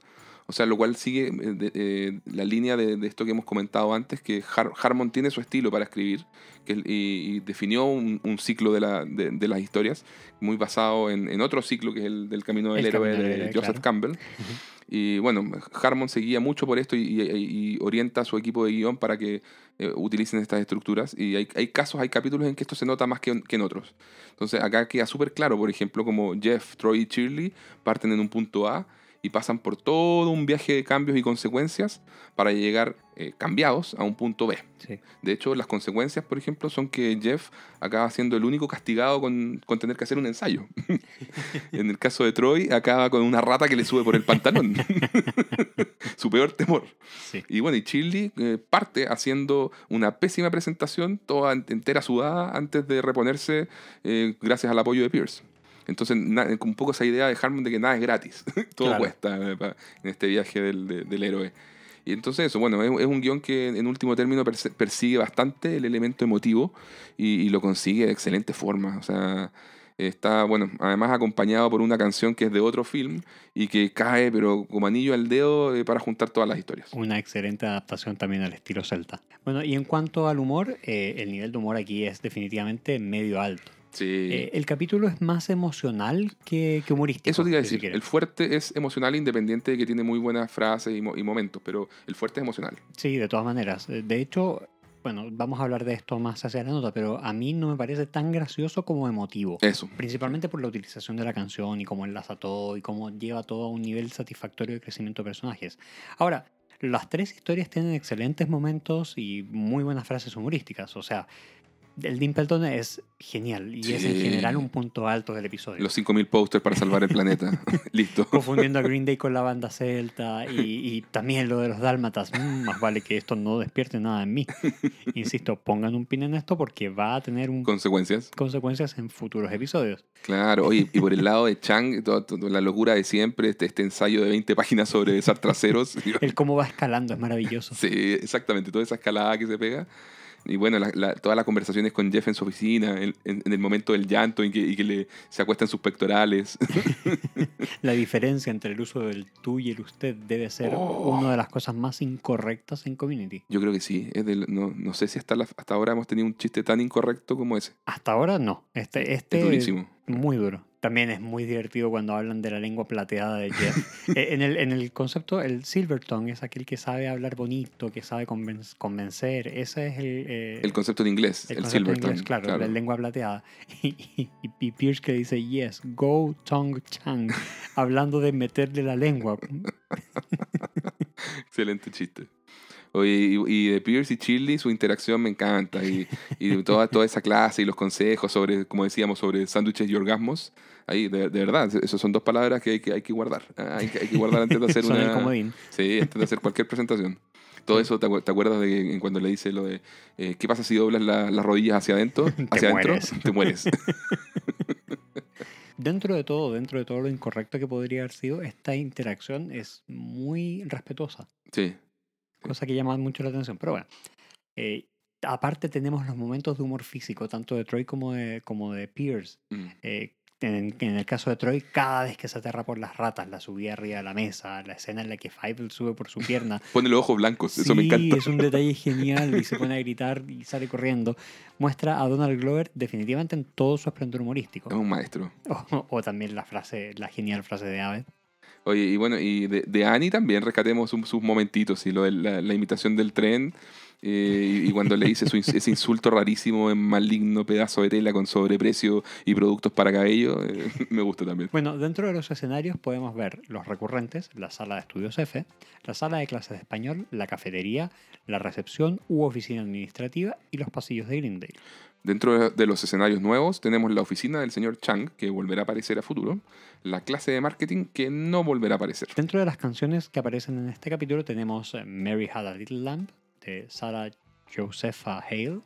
O sea, lo cual sigue eh, de- eh, la línea de, de esto que hemos comentado antes, que Har- Harmon tiene su estilo para escribir que, y, y definió un, un ciclo de, la, de, de las historias muy basado en, en otro ciclo que es el del Camino del
El
Héroe
Camino
de
Héroe,
Joseph
claro.
Campbell. Y bueno, Harmon seguía mucho por esto y, y- y orienta a su equipo de guion para que eh, utilicen estas estructuras. Y hay, hay casos, hay capítulos en que esto se nota más que, que en otros. Entonces acá queda súper claro, por ejemplo, como Jeff, Troy y Shirley parten en un punto A y pasan por todo un viaje de cambios y consecuencias para llegar eh, cambiados a un punto B.
Sí.
De hecho, las consecuencias, por ejemplo, son que Jeff acaba siendo el único castigado con, con tener que hacer un ensayo. en el caso de Troy, acaba con una rata que le sube por el pantalón. Su peor temor.
Sí.
Y bueno, y Shirley eh, parte haciendo una pésima presentación, toda ent- entera sudada, antes de reponerse eh, gracias al apoyo de Pierce. Entonces, un poco esa idea de Harmon de que nada es gratis, todo
Claro.
cuesta eh, en este viaje del, de- del héroe. Y entonces eso, bueno, es, un guion que en último término persigue bastante el elemento emotivo y, y lo consigue de excelente forma. O sea, está, bueno, además acompañado por una canción que es de otro film y que cae, pero como anillo al dedo eh, para juntar todas las historias.
Una excelente adaptación también al estilo celta. Bueno, y en cuanto al humor, eh, el nivel de humor aquí es definitivamente medio alto.
Sí.
Eh, el capítulo es más emocional que, que humorístico.
Eso te iba a
si
decir,
quiere.
el fuerte es emocional independiente de que tiene muy buenas frases y, mo- y momentos, pero el fuerte es emocional.
Sí, de todas maneras. Eh, De hecho, bueno, vamos a hablar de esto más hacia la nota, pero a mí no me parece tan gracioso como emotivo.
Eso.
Principalmente por la utilización de la canción y cómo enlaza todo y cómo lleva todo a un nivel satisfactorio de crecimiento de personajes. Ahora, las tres historias tienen excelentes momentos y muy buenas frases humorísticas. O sea, el Dean Pelton es genial y es en
Sí.
general un punto alto del episodio.
Los 5.000 posters para salvar el planeta. Listo.
Confundiendo a Green Day con la banda celta y, y también lo de los dálmatas. Mm, más vale que esto no despierte nada en mí. Insisto, pongan un pin en esto porque va a tener un
Consecuencias.
consecuencias en futuros episodios.
Claro, oye, y por el lado de Chang, toda- toda la locura de siempre, este, este ensayo de 20 páginas sobre besar traseros.
El cómo va escalando es maravilloso.
Sí, exactamente, toda esa escalada que se pega. Y bueno, la- la- todas las conversaciones con Jeff en su oficina, en, en- en el momento del llanto y que, y que le, se acuestan sus pectorales.
La diferencia entre el uso del tú y el usted debe ser
Oh.
una de las cosas más incorrectas en Community.
Yo creo que sí. Es del- no, no sé si hasta, la- hasta ahora hemos tenido un chiste tan incorrecto como ese.
Hasta ahora no. Este, este
Es durísimo.
muy duro. También es muy divertido cuando hablan de la lengua plateada de Jeff. Eh, en, el, en el concepto, el Silver Tongue es aquel que sabe hablar bonito, que sabe conven- convencer. Ese es el, eh,
El concepto en inglés, el,
concepto en
silver
inglés,
tongue,
claro, la lengua plateada. Y, y, y Pierce que dice, yes, go Tongue Chang, hablando de meterle la lengua.
Excelente chiste. Oye, y, y de Pierce y Chili, su interacción me encanta. Y, y toda, toda esa clase y los consejos sobre, como decíamos, sobre sándwiches y orgasmos. Ahí, de, de verdad, esas son dos palabras que hay que, hay que guardar. Ah, Hay que, hay que guardar antes de hacer
Son
una.
comodín.
Sí, antes de hacer cualquier presentación. Todo eso, ¿te, acu- te acuerdas de cuando le dice lo de eh, qué pasa si doblas la- las rodillas hacia adentro? Hacia adentro,
mueres.
te mueres.
Dentro de todo, dentro de todo lo incorrecto que podría haber sido, esta interacción es muy respetuosa.
Sí,
cosa que llama mucho la atención. Pero bueno, eh, aparte tenemos los momentos de humor físico, tanto de Troy como de, como de Pierce.
Mm.
Eh, en, en el caso de Troy, cada vez que se aterra por las ratas, la subida arriba de la mesa, la escena en la que Five sube por su pierna.
Pone los ojos blancos, eso me encanta.
es un detalle genial y se pone a gritar y sale corriendo. Muestra a Donald Glover definitivamente en todo su esplendor humorístico.
Es un maestro.
O, o también la frase, la genial frase de Aved.
Oye, y bueno, y de, de Annie también rescatemos un- sus momentitos, y lo de la, la imitación del tren, eh, y, cuando le dice su ese insulto rarísimo en maligno pedazo de tela con sobreprecio y productos para cabello, eh, me gusta también.
Bueno, dentro de los escenarios podemos ver los recurrentes, la sala de estudios F, la sala de clases de español, la cafetería, la recepción u oficina administrativa y los pasillos de Greendale.
Dentro de- los escenarios nuevos tenemos la oficina del señor Chang, que volverá a aparecer a futuro, la clase de marketing, que no volverá a aparecer.
Dentro de las canciones que aparecen en este capítulo tenemos eh, Mary Had a Little Lamb de Sarah Josepha Hale,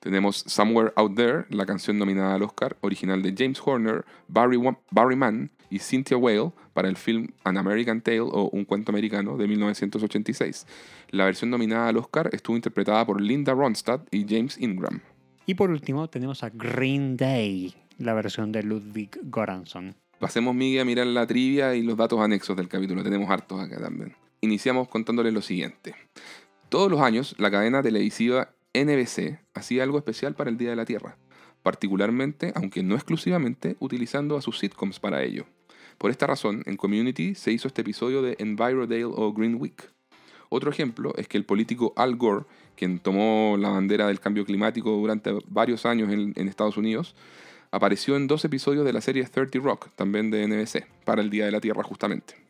Tenemos Somewhere Out There, la canción nominada al Oscar, original de James Horner, Barry, Barry Mann y Cynthia Whale para el film An American Tale o Un cuento americano de 1986. La versión nominada al Oscar estuvo interpretada por Linda Ronstadt y James Ingram.
Y por último tenemos a Green Day, la versión de Ludwig Göransson.
Pasemos, Miguel, a mirar la trivia y los datos anexos del capítulo. Tenemos hartos acá también. Iniciamos contándoles lo siguiente. Todos los años, la cadena televisiva NBC hacía algo especial para el Día de la Tierra, particularmente, aunque no exclusivamente, utilizando a sus sitcoms para ello. Por esta razón, en Community se hizo este episodio de Envirodale o Green Week. Otro ejemplo es que el político Al Gore, quien tomó la bandera del cambio climático durante varios años en, en Estados Unidos, apareció en dos episodios de la serie 30 Rock, también de NBC, para el Día de la Tierra justamente.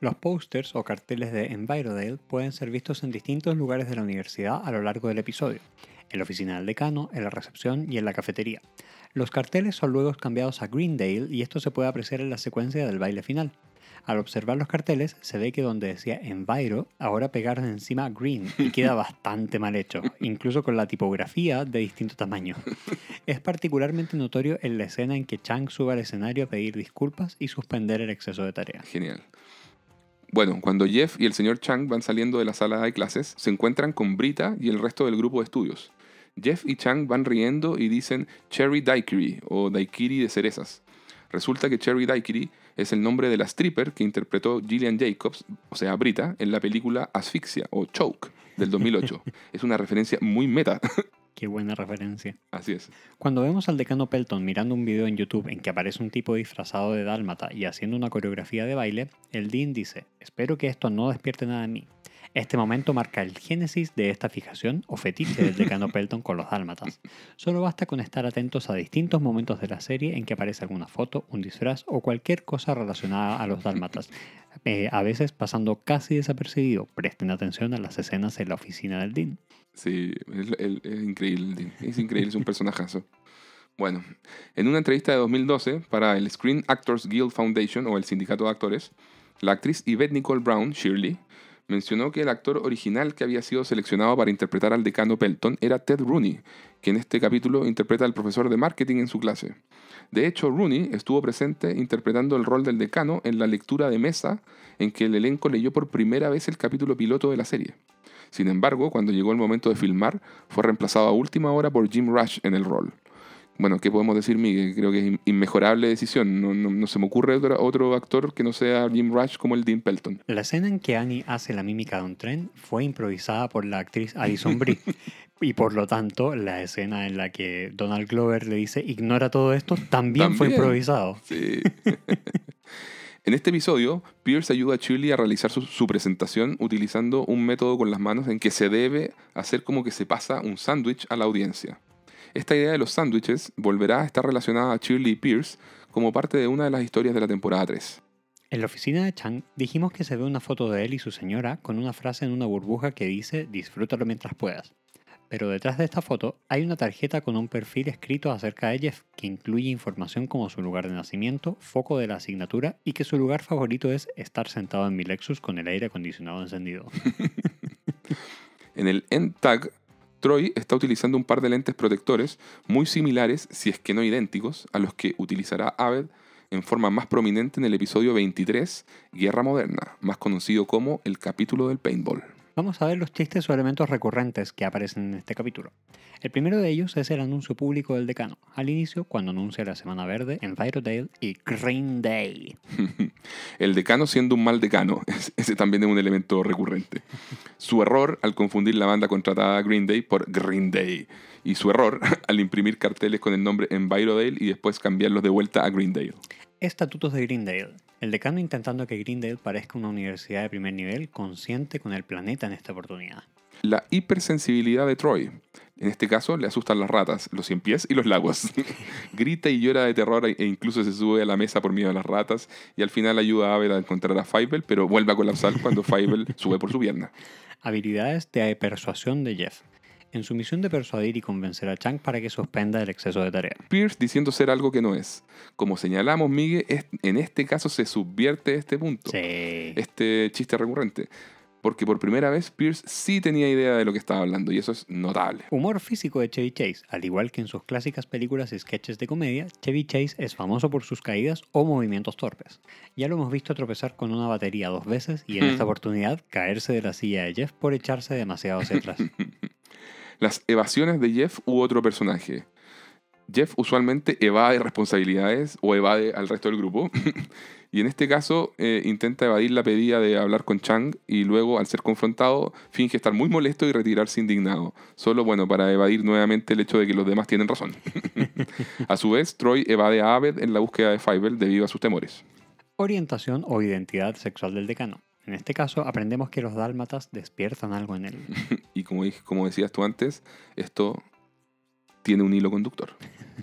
Los posters o carteles de Envirodale pueden ser vistos en distintos lugares de la universidad a lo largo del episodio, en la oficina del decano, en la recepción y en la cafetería. Los carteles son luego cambiados a Greendale y esto se puede apreciar en la secuencia del baile final. Al observar los carteles se ve que donde decía Enviro ahora pegaron encima Green y queda bastante mal hecho, incluso con la tipografía de distinto tamaño. Es particularmente notorio en la escena en que Chang sube al escenario a pedir disculpas y suspender el exceso de tareas.
Genial. Bueno, cuando Jeff y el señor Chang van saliendo de la sala de clases, se encuentran con Brita y el resto del grupo de estudios. Jeff y Chang van riendo y dicen Cherry Daiquiri o Daiquiri de cerezas. Resulta que Cherry Daiquiri es el nombre de la stripper que interpretó Gillian Jacobs, o sea, Brita, en la película Asfixia o Choke del 2008. es una referencia muy meta.
Qué buena referencia.
Así es.
Cuando vemos al decano Pelton mirando un video en YouTube en que aparece un tipo disfrazado de dálmata y haciendo una coreografía de baile, el Dean dice, espero que esto no despierte nada en mí. Este momento marca el génesis de esta fijación o fetiche del decano Pelton con los dálmatas. Solo basta con estar atentos a distintos momentos de la serie en que aparece alguna foto, un disfraz o cualquier cosa relacionada a los dálmatas, eh, a veces pasando casi desapercibido. Presten atención a las escenas en la oficina del Dean.
Sí, es, increíble. Es increíble, es un personajazo. Bueno, en una entrevista de 2012 para el Screen Actors Guild Foundation o el Sindicato de Actores, la actriz Yvette Nicole Brown, Shirley, mencionó que el actor original que había sido seleccionado para interpretar al decano Pelton era Ted Rooney, que en este capítulo interpreta al profesor de marketing en su clase. De hecho, Rooney estuvo presente interpretando el rol del decano en la lectura de mesa en que el elenco leyó por primera vez el capítulo piloto de la serie. Sin embargo, cuando llegó el momento de filmar, fue reemplazado a última hora por Jim Rush en el rol. Bueno, ¿qué podemos decir, Miguel? Creo que es in- inmejorable decisión. No, no- no se me ocurre otro, otro actor que no sea Jim Rush como el Dean Pelton.
La escena en que Annie hace la mímica de un tren fue improvisada por la actriz Alison Brie, Y por lo tanto, la escena en la que Donald Glover le dice ignora todo esto también, fue improvisado.
Sí. en este episodio, Pierce ayuda a Shirley a realizar su, presentación utilizando un método con las manos en que se debe hacer como que se pasa un sándwich a la audiencia. Esta idea de los sándwiches volverá a estar relacionada a Shirley y Pierce como parte de una de las historias de la temporada 3.
En la oficina de Chang dijimos que se ve una foto de él y su señora con una frase en una burbuja que dice disfrútalo mientras puedas. Pero detrás de esta foto hay una tarjeta con un perfil escrito acerca de Jeff que incluye información como su lugar de nacimiento, foco de la asignatura y que su lugar favorito es estar sentado en mi Lexus con el aire acondicionado encendido.
En el end tag, Troy está utilizando un par de lentes protectores muy similares, si es que no idénticos, a los que utilizará Aved en forma más prominente en el episodio 23, Guerra Moderna, más conocido como el capítulo del paintball.
Vamos a ver los chistes o elementos recurrentes que aparecen en este capítulo. El primero de ellos es el anuncio público del decano, al inicio cuando anuncia la Semana Verde en Virodale y Green Day.
El decano siendo un mal decano, ese también es un elemento recurrente. Su error al confundir la banda contratada Green Day por Green Day. Y su error al imprimir carteles con el nombre Envirodale y después cambiarlos de vuelta a Greendale.
Estatutos de Greendale. El decano intentando que Greendale parezca una universidad de primer nivel consciente con el planeta en esta oportunidad.
La hipersensibilidad de Troy. En este caso le asustan las ratas, los cien pies y los lagos. Grita y llora de terror e incluso se sube a la mesa por miedo a las ratas y al final ayuda a Abel a encontrar a Fievel, pero vuelve a colapsar cuando Fievel sube por su pierna.
Habilidades de persuasión de Jeff. En su misión de persuadir y convencer a Chang para que suspenda el exceso de tarea.
Pierce diciendo ser algo que no es. Como señalamos, Miguel, en este caso se subvierte este punto,
Sí.
este chiste recurrente. Porque por primera vez Pierce sí tenía idea de lo que estaba hablando y eso es notable.
Humor físico de Chevy Chase. Al igual que en sus clásicas películas y sketches de comedia, Chevy Chase es famoso por sus caídas o movimientos torpes. Ya lo hemos visto tropezar con una batería dos veces y en esta
Hmm.
oportunidad caerse de la silla de Jeff por echarse demasiado hacia atrás.
Las evasiones de Jeff u otro personaje. Jeff usualmente evade responsabilidades o evade al resto del grupo. y en este caso eh, intenta evadir la pedida de hablar con Chang y luego al ser confrontado finge estar muy molesto y retirarse indignado. Solo bueno para evadir nuevamente el hecho de que los demás tienen razón. a su vez, Troy evade a Abed en la búsqueda de Fievel debido a sus temores.
Orientación o identidad sexual del decano. En este caso aprendemos que los dálmatas despiertan algo en él.
Y como, como decías tú antes, esto tiene un hilo conductor.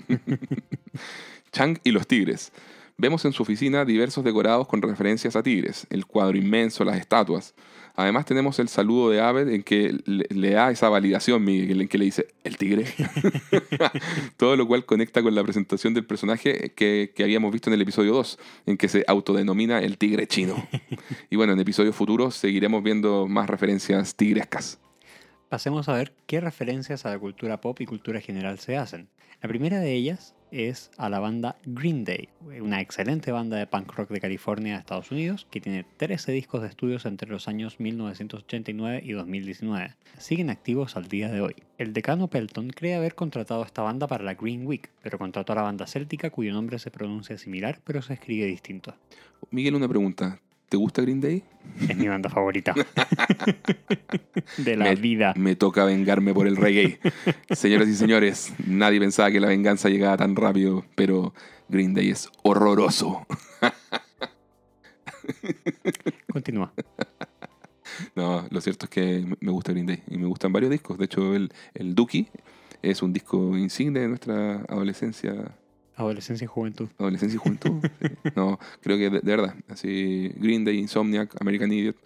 Chang y los tigres. Vemos en su oficina diversos decorados con referencias a tigres, el cuadro inmenso, las estatuas. Además tenemos el saludo de Abed en que le, le da esa validación, Miguel, en que le dice, el tigre. Todo lo cual conecta con la presentación del personaje que, que habíamos visto en el episodio 2, en que se autodenomina el tigre chino. Y bueno, en episodios futuros seguiremos viendo más referencias tigrescas.
Pasemos a ver qué referencias a la cultura pop y cultura general se hacen. La primera de ellas es a la banda Green Day, una excelente banda de punk rock de California, Estados Unidos, que tiene 13 discos de estudios entre los años 1989 y 2019. Siguen activos al día de hoy. El decano Pelton cree haber contratado a esta banda para la Green Week, pero contrató a la banda céltica cuyo nombre se pronuncia similar pero se escribe distinto.
Miguel, una pregunta. ¿Te gusta Green Day?
Es mi banda favorita. de la
me,
vida.
Me toca vengarme por el reggae. Señoras y señores, nadie pensaba que la venganza llegaba tan rápido, pero Green Day es horroroso.
Continúa.
No, lo cierto es que me gusta Green Day y me gustan varios discos. De hecho, el, el Dookie es un disco insigne de nuestra adolescencia,
Adolescencia y juventud.
adolescencia y juventud. Sí. No, creo que de, de verdad. Así, Green Day, Insomniac, American Idiot.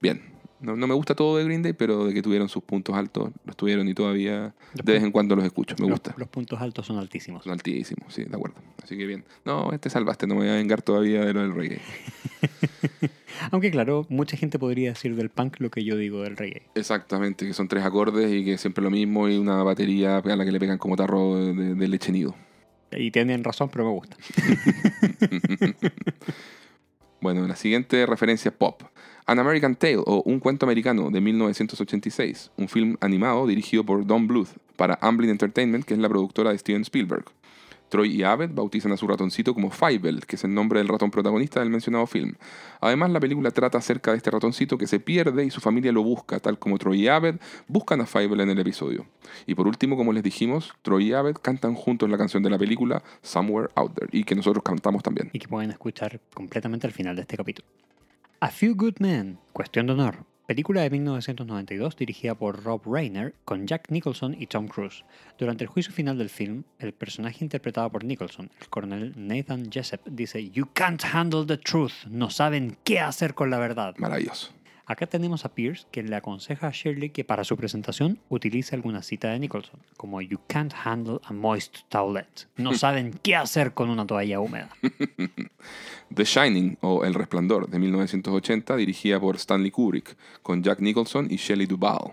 Bien. No, no me gusta todo de Green Day, pero de que tuvieron sus puntos altos, los tuvieron y todavía de vez en cuando los escucho. Me
Los-
gusta.
Los, puntos altos son altísimos.
Son altísimos, sí, de acuerdo. Así que bien. No, te salvaste, no me voy a vengar todavía de lo del reggae.
Aunque claro, mucha gente podría decir del punk lo que yo digo del reggae.
Exactamente, que son tres acordes y que siempre lo mismo y una batería a la que le pegan como tarro de, de leche nido.
Y tienen razón, pero me gusta.
Bueno, la siguiente referencia es pop. An American Tale o Un cuento americano de 1986, un film animado dirigido por Don Bluth para Amblin Entertainment, que es la productora de Steven Spielberg. Troy y Abed bautizan a su ratoncito como Fievel, que es el nombre del ratón protagonista del mencionado film. Además, la película trata acerca de este ratoncito que se pierde y su familia lo busca, tal como Troy y Abed buscan a Fievel en el episodio. Y por último, como les dijimos, Troy y Abed cantan juntos la canción de la película Somewhere Out There, y que nosotros cantamos también.
y que pueden escuchar completamente al final de este capítulo. A Few Good Men, Cuestión de Honor, película de 1992 dirigida por Rob Reiner con Jack Nicholson y Tom Cruise. Durante el juicio final del film, el personaje interpretado por Nicholson, el coronel Nathan Jessup, dice You can't handle the truth, no saben qué hacer con la verdad.
Maravilloso.
Acá tenemos a Pierce quien le aconseja a Shirley que para su presentación utilice alguna cita de Nicholson, como You can't handle a moist towelette. No saben qué hacer con una toalla húmeda.
The Shining o El Resplandor de 1980, dirigida por Stanley Kubrick, con Jack Nicholson y Shelley Duvall.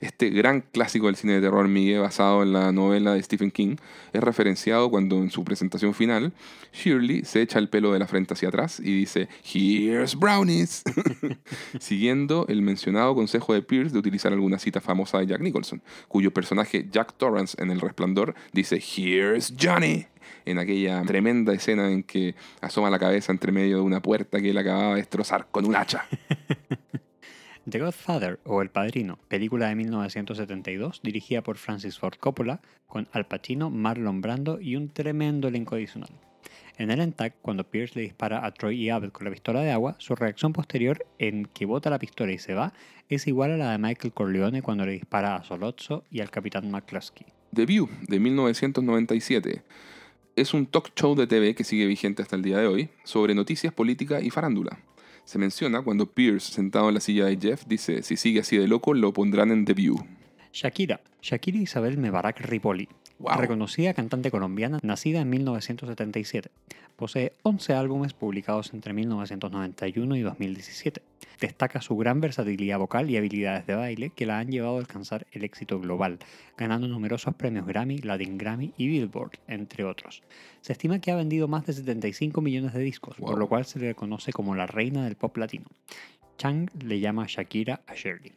Este gran clásico del cine de terror Miguel basado en la novela de Stephen King es referenciado cuando en su presentación final Shirley se echa el pelo de la frente hacia atrás y dice Here's brownies, siguiendo el mencionado consejo de Pierce de utilizar alguna cita famosa de Jack Nicholson, cuyo personaje Jack Torrance en El Resplandor dice Here's Johnny en aquella tremenda escena en que asoma la cabeza entre medio de una puerta que él acababa de destrozar con un hacha.
The Godfather o El Padrino, película de 1972 dirigida por Francis Ford Coppola con Al Pacino, Marlon Brando y un tremendo elenco adicional. En el ENTAC, cuando Pierce le dispara a Troy y Abed con la pistola de agua, su reacción posterior en que bota la pistola y se va es igual a la de Michael Corleone cuando le dispara a Solozzo y al capitán McCluskey.
The View de 1997 es un talk show de TV que sigue vigente hasta el día de hoy sobre noticias, política y farándula. Se menciona cuando Pierce, sentado en la silla de Jeff, dice, si sigue así de loco, lo pondrán en View.
Shakira, Shakira Isabel Mebarak Ripoli,
Wow.
reconocida cantante colombiana nacida en 1977. Posee 11 álbumes publicados entre 1991 y 2017. Destaca su gran versatilidad vocal y habilidades de baile que la han llevado a alcanzar el éxito global, ganando numerosos premios Grammy, Latin Grammy y Billboard, entre otros. Se estima que ha vendido más de 75 millones de discos,
Wow.
por lo cual se le conoce como la reina del pop latino. Chang le llama Shakira a Shirley.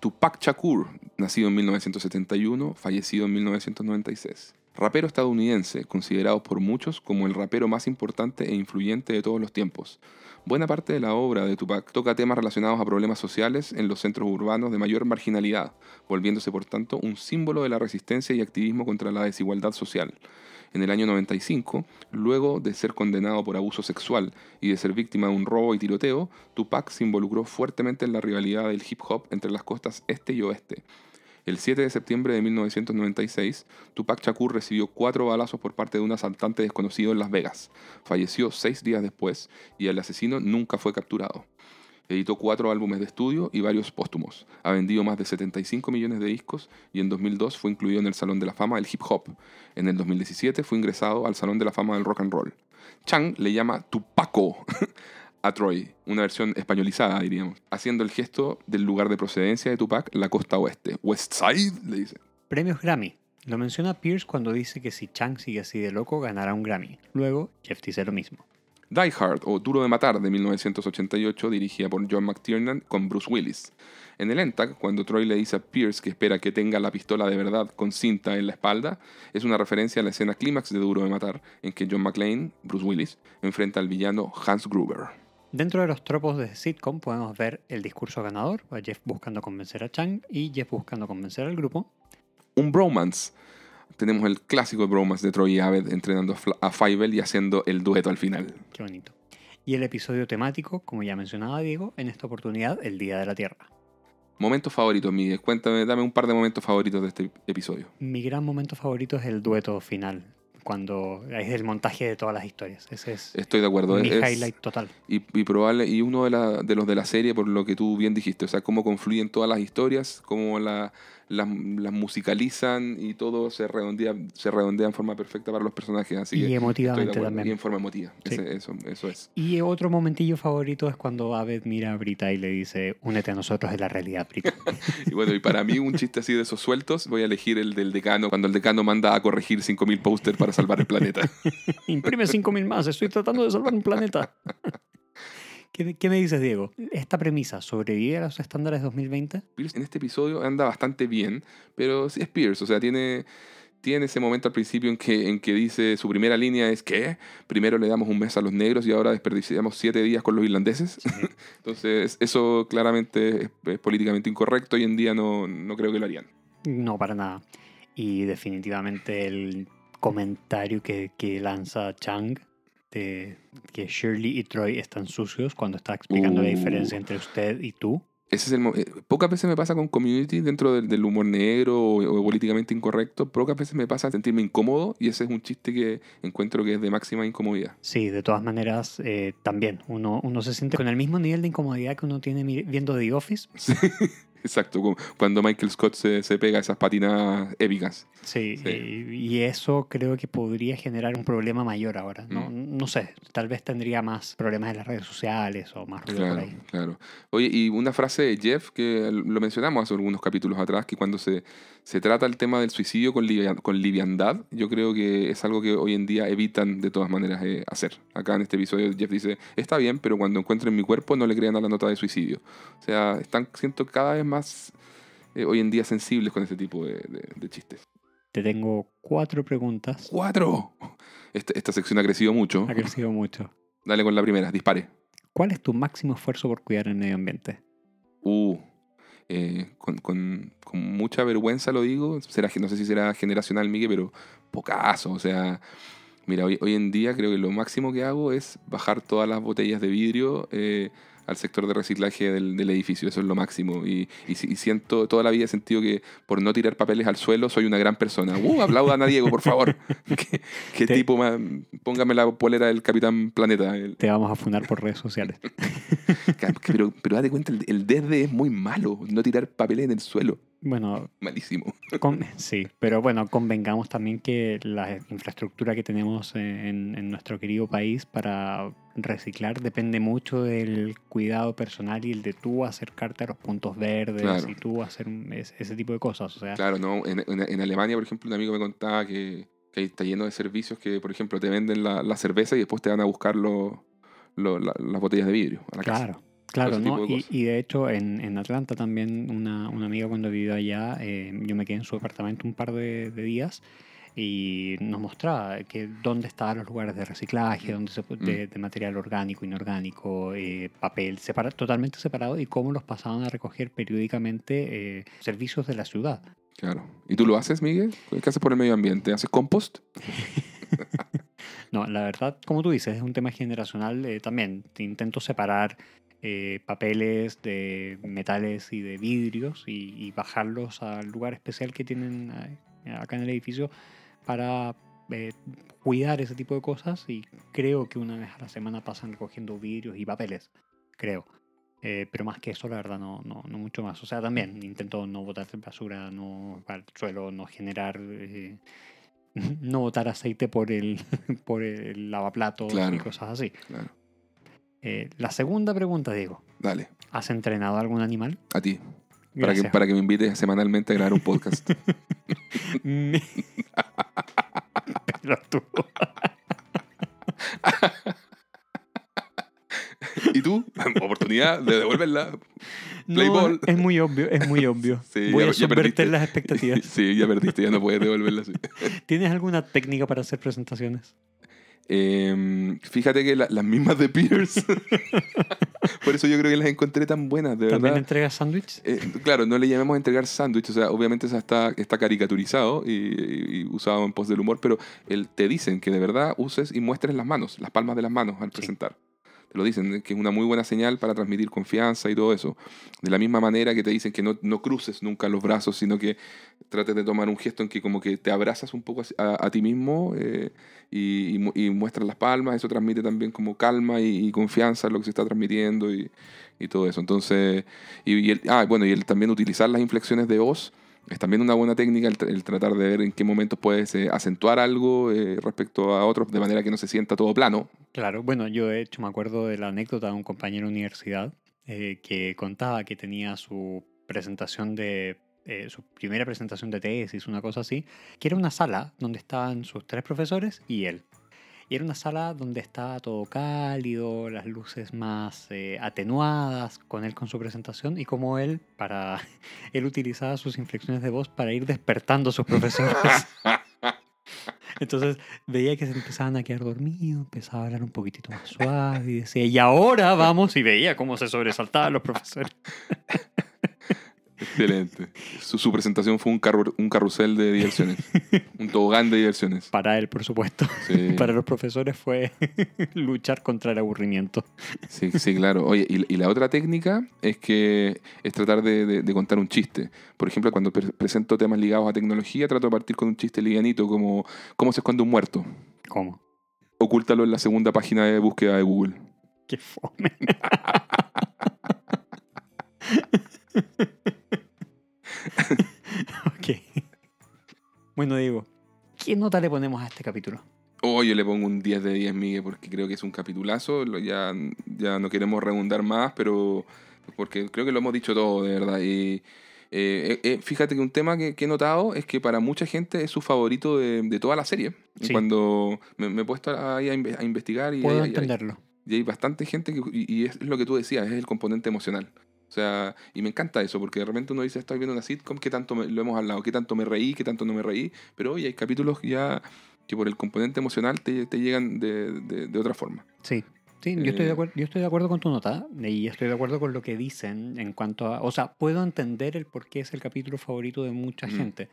Tupac Shakur, nacido en 1971, fallecido en 1996. Rapero estadounidense, considerado por muchos como el rapero más importante e influyente de todos los tiempos. Buena parte de la obra de Tupac toca temas relacionados a problemas sociales en los centros urbanos de mayor marginalidad, volviéndose por tanto un símbolo de la resistencia y activismo contra la desigualdad social. En el año 95, luego de ser condenado por abuso sexual y de ser víctima de un robo y tiroteo, Tupac se involucró fuertemente en la rivalidad del hip hop entre las costas este y oeste. El 7 de septiembre de 1996, Tupac Shakur recibió cuatro balazos por parte de un asaltante desconocido en Las Vegas. Falleció seis días después y el asesino nunca fue capturado. Editó cuatro álbumes de estudio y varios póstumos. Ha vendido más de 75 millones de discos y en 2002 fue incluido en el Salón de la Fama del Hip Hop. En el 2017 fue ingresado al Salón de la Fama del Rock and Roll. Chang le llama Tupaco a Troy, una versión españolizada, diríamos, haciendo el gesto del lugar de procedencia de Tupac, la costa oeste. West Side, le dice.
Premios Grammy. Lo menciona Pierce cuando dice que si Chang sigue así de loco ganará un Grammy. Luego, Jeff dice lo mismo.
Die Hard o Duro de Matar de 1988, dirigida por John McTiernan con Bruce Willis. En el ENTAC, cuando Troy le dice a Pierce que espera que tenga la pistola de verdad con cinta en la espalda, es una referencia a la escena clímax de Duro de Matar, en que John McClane, Bruce Willis, enfrenta al villano Hans Gruber.
Dentro de los tropos de sitcom podemos ver el discurso ganador, a Jeff buscando convencer a Chang y Jeff buscando convencer al grupo.
Un bromance. Tenemos el clásico bromance de Troy y Abed entrenando a Fievel y haciendo el dueto al final.
Qué bonito. Y el episodio temático, como ya mencionaba Diego, en esta oportunidad el Día de la Tierra.
Momentos favoritos, Miguel. Cuéntame, dame un par de momentos favoritos de este episodio.
Mi gran momento favorito es el dueto final, cuando es el montaje de todas las historias. Ese es
Estoy de acuerdo.
mi
es-
highlight total.
y, y probable y uno de, la- de los de la serie por lo que tú bien dijiste o sea cómo confluyen todas las historias cómo la- las, las musicalizan y todo se redondea se redondea en forma perfecta para los personajes así
Y
que
emotivamente
acuerdo.
también.
y en forma emotiva
Sí.
Ese- eso eso es
Y otro momentillo favorito es cuando Abed mira a Brita y le dice, únete a nosotros en la realidad, Brita.
y bueno y para mí un chiste así de esos sueltos voy a elegir el del decano cuando el decano manda a corregir 5000 póster para salvar el planeta
Imprime 5.000 más, estoy tratando de salvar un planeta. ¿Qué, qué me dices, Diego? ¿Esta premisa sobrevive a los estándares 2020?
Pierce en este episodio anda bastante bien, pero sí es Pierce, o sea, tiene, tiene ese momento al principio en que, en que dice su primera línea es que primero le damos un mes a los negros y ahora desperdiciamos siete días con los irlandeses. Entonces, eso claramente es, es políticamente incorrecto. Hoy en día no, no creo que lo harían.
No, para nada. Y definitivamente el comentario que, que lanza Chang de que Shirley y Troy están sucios cuando está explicando la
Uh.
diferencia entre usted y tú.
Ese es el eh, pocas veces me pasa con community dentro del, del humor negro o, o políticamente incorrecto. Pocas veces me pasa sentirme incómodo y ese es un chiste que encuentro que es de máxima incomodidad.
Sí, de todas maneras, eh, también uno, uno se siente con el mismo nivel de incomodidad que uno tiene viendo The Office.
Sí, exacto. como Cuando Michael Scott se, se pega esas patinadas épicas.
Sí,
Sí.
eh, y eso creo que podría generar un problema mayor ahora. No,
Mm.
no sé, tal vez tendría más problemas en las redes sociales o más ruido por
Claro,
ahí.
claro. Oye, y una frase de Jeff que lo mencionamos hace algunos capítulos atrás, que cuando se, se trata el tema del suicidio con, livia- con liviandad, yo creo que es algo que hoy en día evitan de todas maneras eh, hacer. Acá en este episodio Jeff dice, está bien, pero cuando encuentren mi cuerpo no le crean a la nota de suicidio. O sea, están, siento, cada vez más eh, hoy en día sensibles con este tipo de, de- de chistes.
Te tengo cuatro preguntas.
¡Cuatro! Este- esta sección ha crecido mucho.
Ha crecido mucho.
Dale con la primera, dispare.
¿Cuál es tu máximo esfuerzo por cuidar el medio ambiente?
Uh, eh, con, con- con mucha vergüenza lo digo. Será, no sé si será generacional, Miguel, pero pocaso. O sea, mira, hoy, hoy en día creo que lo máximo que hago es bajar todas las botellas de vidrio eh, al sector de reciclaje del, del edificio. Eso es lo máximo. Y, y si- y siento, toda la vida he sentido que por no tirar papeles al suelo soy una gran persona. Uh, aplaudan a Diego, por favor. ¿Qué, qué
Te-
tipo más? Póngame la polera del Capitán Planeta.
Te vamos a fundar por redes sociales.
pero, pero date cuenta, el, el desde es muy malo. No tirar papeles en el suelo.
Bueno,
Malísimo.
con- sí, pero bueno, convengamos también que la infraestructura que tenemos en, en nuestro querido país para reciclar depende mucho del cuidado personal y el de tú acercarte a los puntos verdes
Claro.
y tú hacer un- es- ese tipo de cosas. O sea,
Claro, ¿no? En, en- en Alemania, por ejemplo, un amigo me contaba que, que está lleno de servicios que, por ejemplo, te venden la, la cerveza y después te van a buscar lo- lo- la- las botellas de vidrio a la casa.
Claro, ¿no?
de
Y, de hecho en, en Atlanta también una, una amiga cuando vivió allá, eh, yo me quedé en su apartamento un par de, de días y nos mostraba que dónde estaban los lugares de reciclaje, dónde se, pu-
Mm.
de, de material orgánico, inorgánico, eh, papel, separa- totalmente separado y cómo los pasaban a recoger periódicamente eh, servicios de la ciudad.
Claro. ¿Y tú lo haces, Miguel? ¿Qué haces por el medio ambiente? ¿Haces compost?
No, la verdad, como tú dices, es un tema generacional. eh, también te intento separar eh, papeles de metales y de vidrios y, bajarlos al lugar especial que tienen eh, acá en el edificio para cuidar ese tipo de cosas. Y creo que una vez a la semana pasan recogiendo vidrios y papeles. Creo. Pero más que eso, la verdad, no, no, mucho más. O sea, también intento no botar basura no al suelo, no generar. no botar aceite por el, por el lavaplatos y cosas así.
Claro.
Eh, la segunda pregunta, Diego.
Dale,
¿Has entrenado a algún animal?
a ti. Para que, para que me invites semanalmente a grabar un podcast.
Me- Pelotudo.
¿Y tú? Oportunidad de devolverla.
No,
ball.
es muy obvio, es muy obvio.
Sí,
Voy
ya-
a subvertir las expectativas.
Sí, ya perdiste, ya no puedes devolverla así.
¿Tienes alguna técnica para hacer presentaciones?
Em, fíjate que la- las mismas de Pierce. Por eso yo creo que las encontré tan buenas, de
¿También
verdad.
entregas sándwich?
Eh, claro, no le llamemos entregar sándwich, o sea, obviamente eso está, está caricaturizado y, usado en pos del humor, pero el, te dicen que de verdad uses y muestres las manos, las palmas de las manos al presentar. Te lo dicen, eh, que es una muy buena señal para transmitir confianza y todo eso. De la misma manera que te dicen que no, no cruces nunca los brazos, sino que trates de tomar un gesto en que como que te abrazas un poco a, ti mismo eh, y, y y muestras las palmas, eso transmite también como calma y, y confianza en lo que se está transmitiendo y, todo eso. Entonces, y el, ah, bueno, y el también utilizar las inflexiones de voz es también una buena técnica el, el tratar de ver en qué momentos puedes eh, acentuar algo eh, respecto a otros de manera que no se sienta todo plano.
Claro, bueno, yo de hecho me acuerdo de la anécdota de un compañero de universidad eh, que contaba que tenía su presentación de, su primera presentación de tesis, una cosa así, que era una sala donde estaban sus tres profesores y él. Y era una sala donde estaba todo cálido, las luces más eh, atenuadas, con él con su presentación y como él, para, él utilizaba sus inflexiones de voz para ir despertando a sus profesores. Entonces veía que se empezaban a quedar dormidos, empezaba a hablar un poquitito más suave y decía, y ahora vamos, y veía cómo se sobresaltaban los profesores.
Excelente. Su, su presentación fue un, carru- un carrusel de diversiones. un tobogán de diversiones.
Para él, por supuesto.
Sí,
Para los profesores fue luchar contra el aburrimiento.
sí, sí, claro. Oye, y, y la otra técnica es que es tratar de, de- de contar un chiste. Por ejemplo, cuando pre- presento temas ligados a tecnología, trato de partir con un chiste livianito, como ¿cómo se esconde un muerto?
¿Cómo?
Ocúltalo en la segunda página de búsqueda de Google.
Qué fome. ok. Bueno, Diego, ¿qué nota le ponemos a este capítulo?
Oh, yo le pongo un 10 de 10, Miguel, porque creo que es un capitulazo. Ya, ya no queremos redundar más, pero porque creo que lo hemos dicho todo, de verdad. Y eh, eh, fíjate que un tema que, que he notado es que para mucha gente es su favorito de, de toda la serie.
Sí.
Cuando me, me he puesto ahí a, a investigar y,
Puedo
hay- hay-
entenderlo.
y hay bastante gente que, y, y es lo que tú decías, es el componente emocional. O sea, y me encanta eso, porque de repente uno dice, estoy viendo una sitcom, ¿qué tanto me- lo hemos hablado? ¿Qué tanto me reí? ¿Qué tanto no me reí? Pero hoy hay capítulos ya que por el componente emocional te, te llegan de, de- de otra forma.
Sí. Sí, yo estoy, de
Eh,
acuerdo, yo estoy de acuerdo con tu nota y estoy de acuerdo con lo que dicen en cuanto a... O sea, puedo entender el por qué es el capítulo favorito de mucha gente.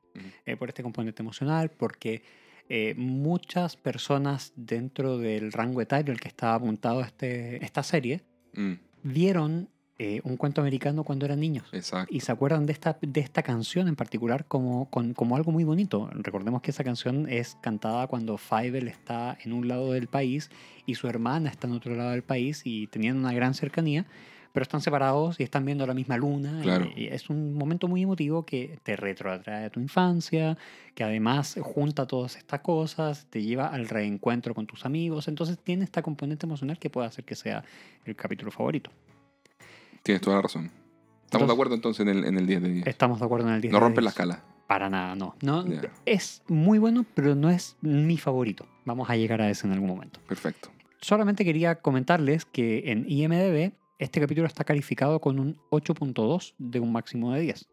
eh, por este componente emocional, porque eh, muchas personas dentro del rango etario al que estaba apuntado este, esta serie
Mm,
vieron eh, un cuento americano cuando eran niños.
exacto.
Y se acuerdan de esta, de esta canción en particular como, con- como algo muy bonito. Recordemos que esa canción es cantada cuando Fievel está en un lado del país y su hermana está en otro lado del país y tenían una gran cercanía, pero están separados y están viendo la misma luna. y-
Claro.
y es un momento muy emotivo que te retroatrae a tu infancia, que además junta todas estas cosas, te lleva al reencuentro con tus amigos. Entonces tiene esta componente emocional que puede hacer que sea el capítulo favorito.
Tienes toda la razón. Estamos
Entonces-
de acuerdo entonces en el, en el 10 de 10.
Estamos de acuerdo en el 10.
No
de
rompen la
10.
escala.
Para nada, no. no. Es muy bueno, pero no es mi favorito. Vamos a llegar a eso en algún momento.
Perfecto.
Solamente quería comentarles que en IMDB este capítulo está calificado con un 8.2 de un máximo de 10.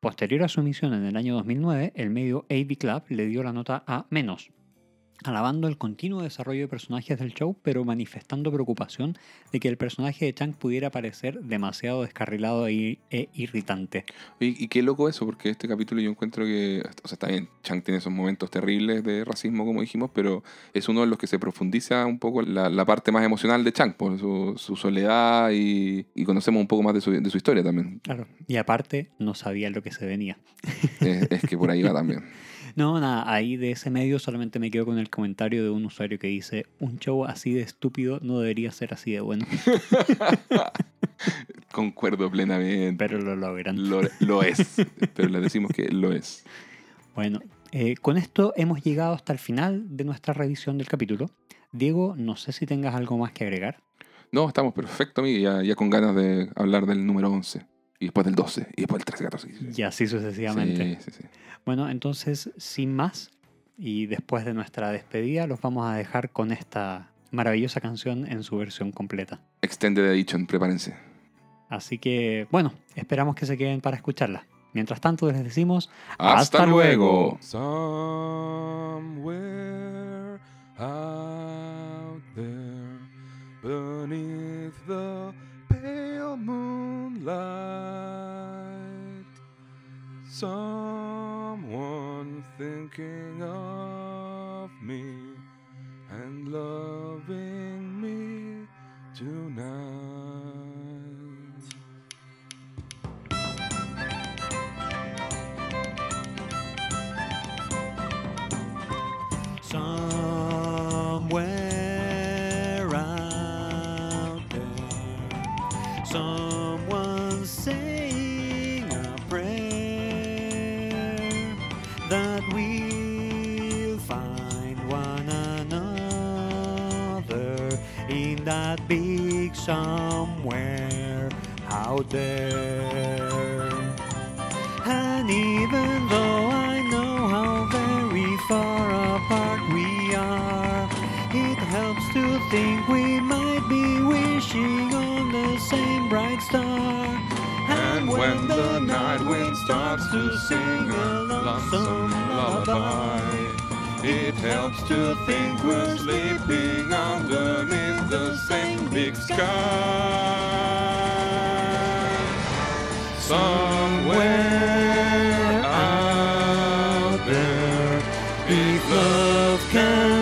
Posterior a su emisión en el año 2009, el medio AV Club le dio la nota a menos, alabando el continuo desarrollo de personajes del show, pero manifestando preocupación de que el personaje de Chang pudiera parecer demasiado descarrilado e, e irritante.
Y, y qué loco eso, porque este capítulo yo encuentro que, o sea, está bien, Chang tiene esos momentos terribles de racismo, como dijimos, pero es uno de los que se profundiza un poco la, la parte más emocional de Chang, por su, su soledad y, y conocemos un poco más de su, de su historia también.
Claro. Y aparte, no sabía lo que se venía.
Es, es que por ahí va también.
No, nada, ahí de ese medio solamente me quedo con el comentario de un usuario que dice, un show así de estúpido no debería ser así de bueno,
Concuerdo plenamente.
pero lo logran.
Lo, lo es, pero le decimos que lo es.
Bueno, eh, con esto hemos llegado hasta el final de nuestra revisión del capítulo. Diego, no sé si tengas algo más que agregar.
No, estamos perfecto, amigo, ya, ya con ganas de hablar del número 11, y después del 12, y después del 13, 14.
Y así sucesivamente.
Sí, sí, sí.
Bueno, entonces, sin más, y después de nuestra despedida, los vamos a dejar con esta maravillosa canción en su versión completa.
Extended Edition, prepárense.
Así que, bueno, esperamos que se queden para escucharla. Mientras tanto, les decimos
¡Hasta,
Hasta
luego!
Somewhere out there, beneath the pale moonlight, someone thinking of me and loving
somewhere out there. And even though I know how very far apart we are, it helps to think we might be wishing on the same bright star.
And when the night wind starts to sing a lonesome lullaby,
it helps to think we're sleeping underneath the same big sky. Somewhere out there, big love can.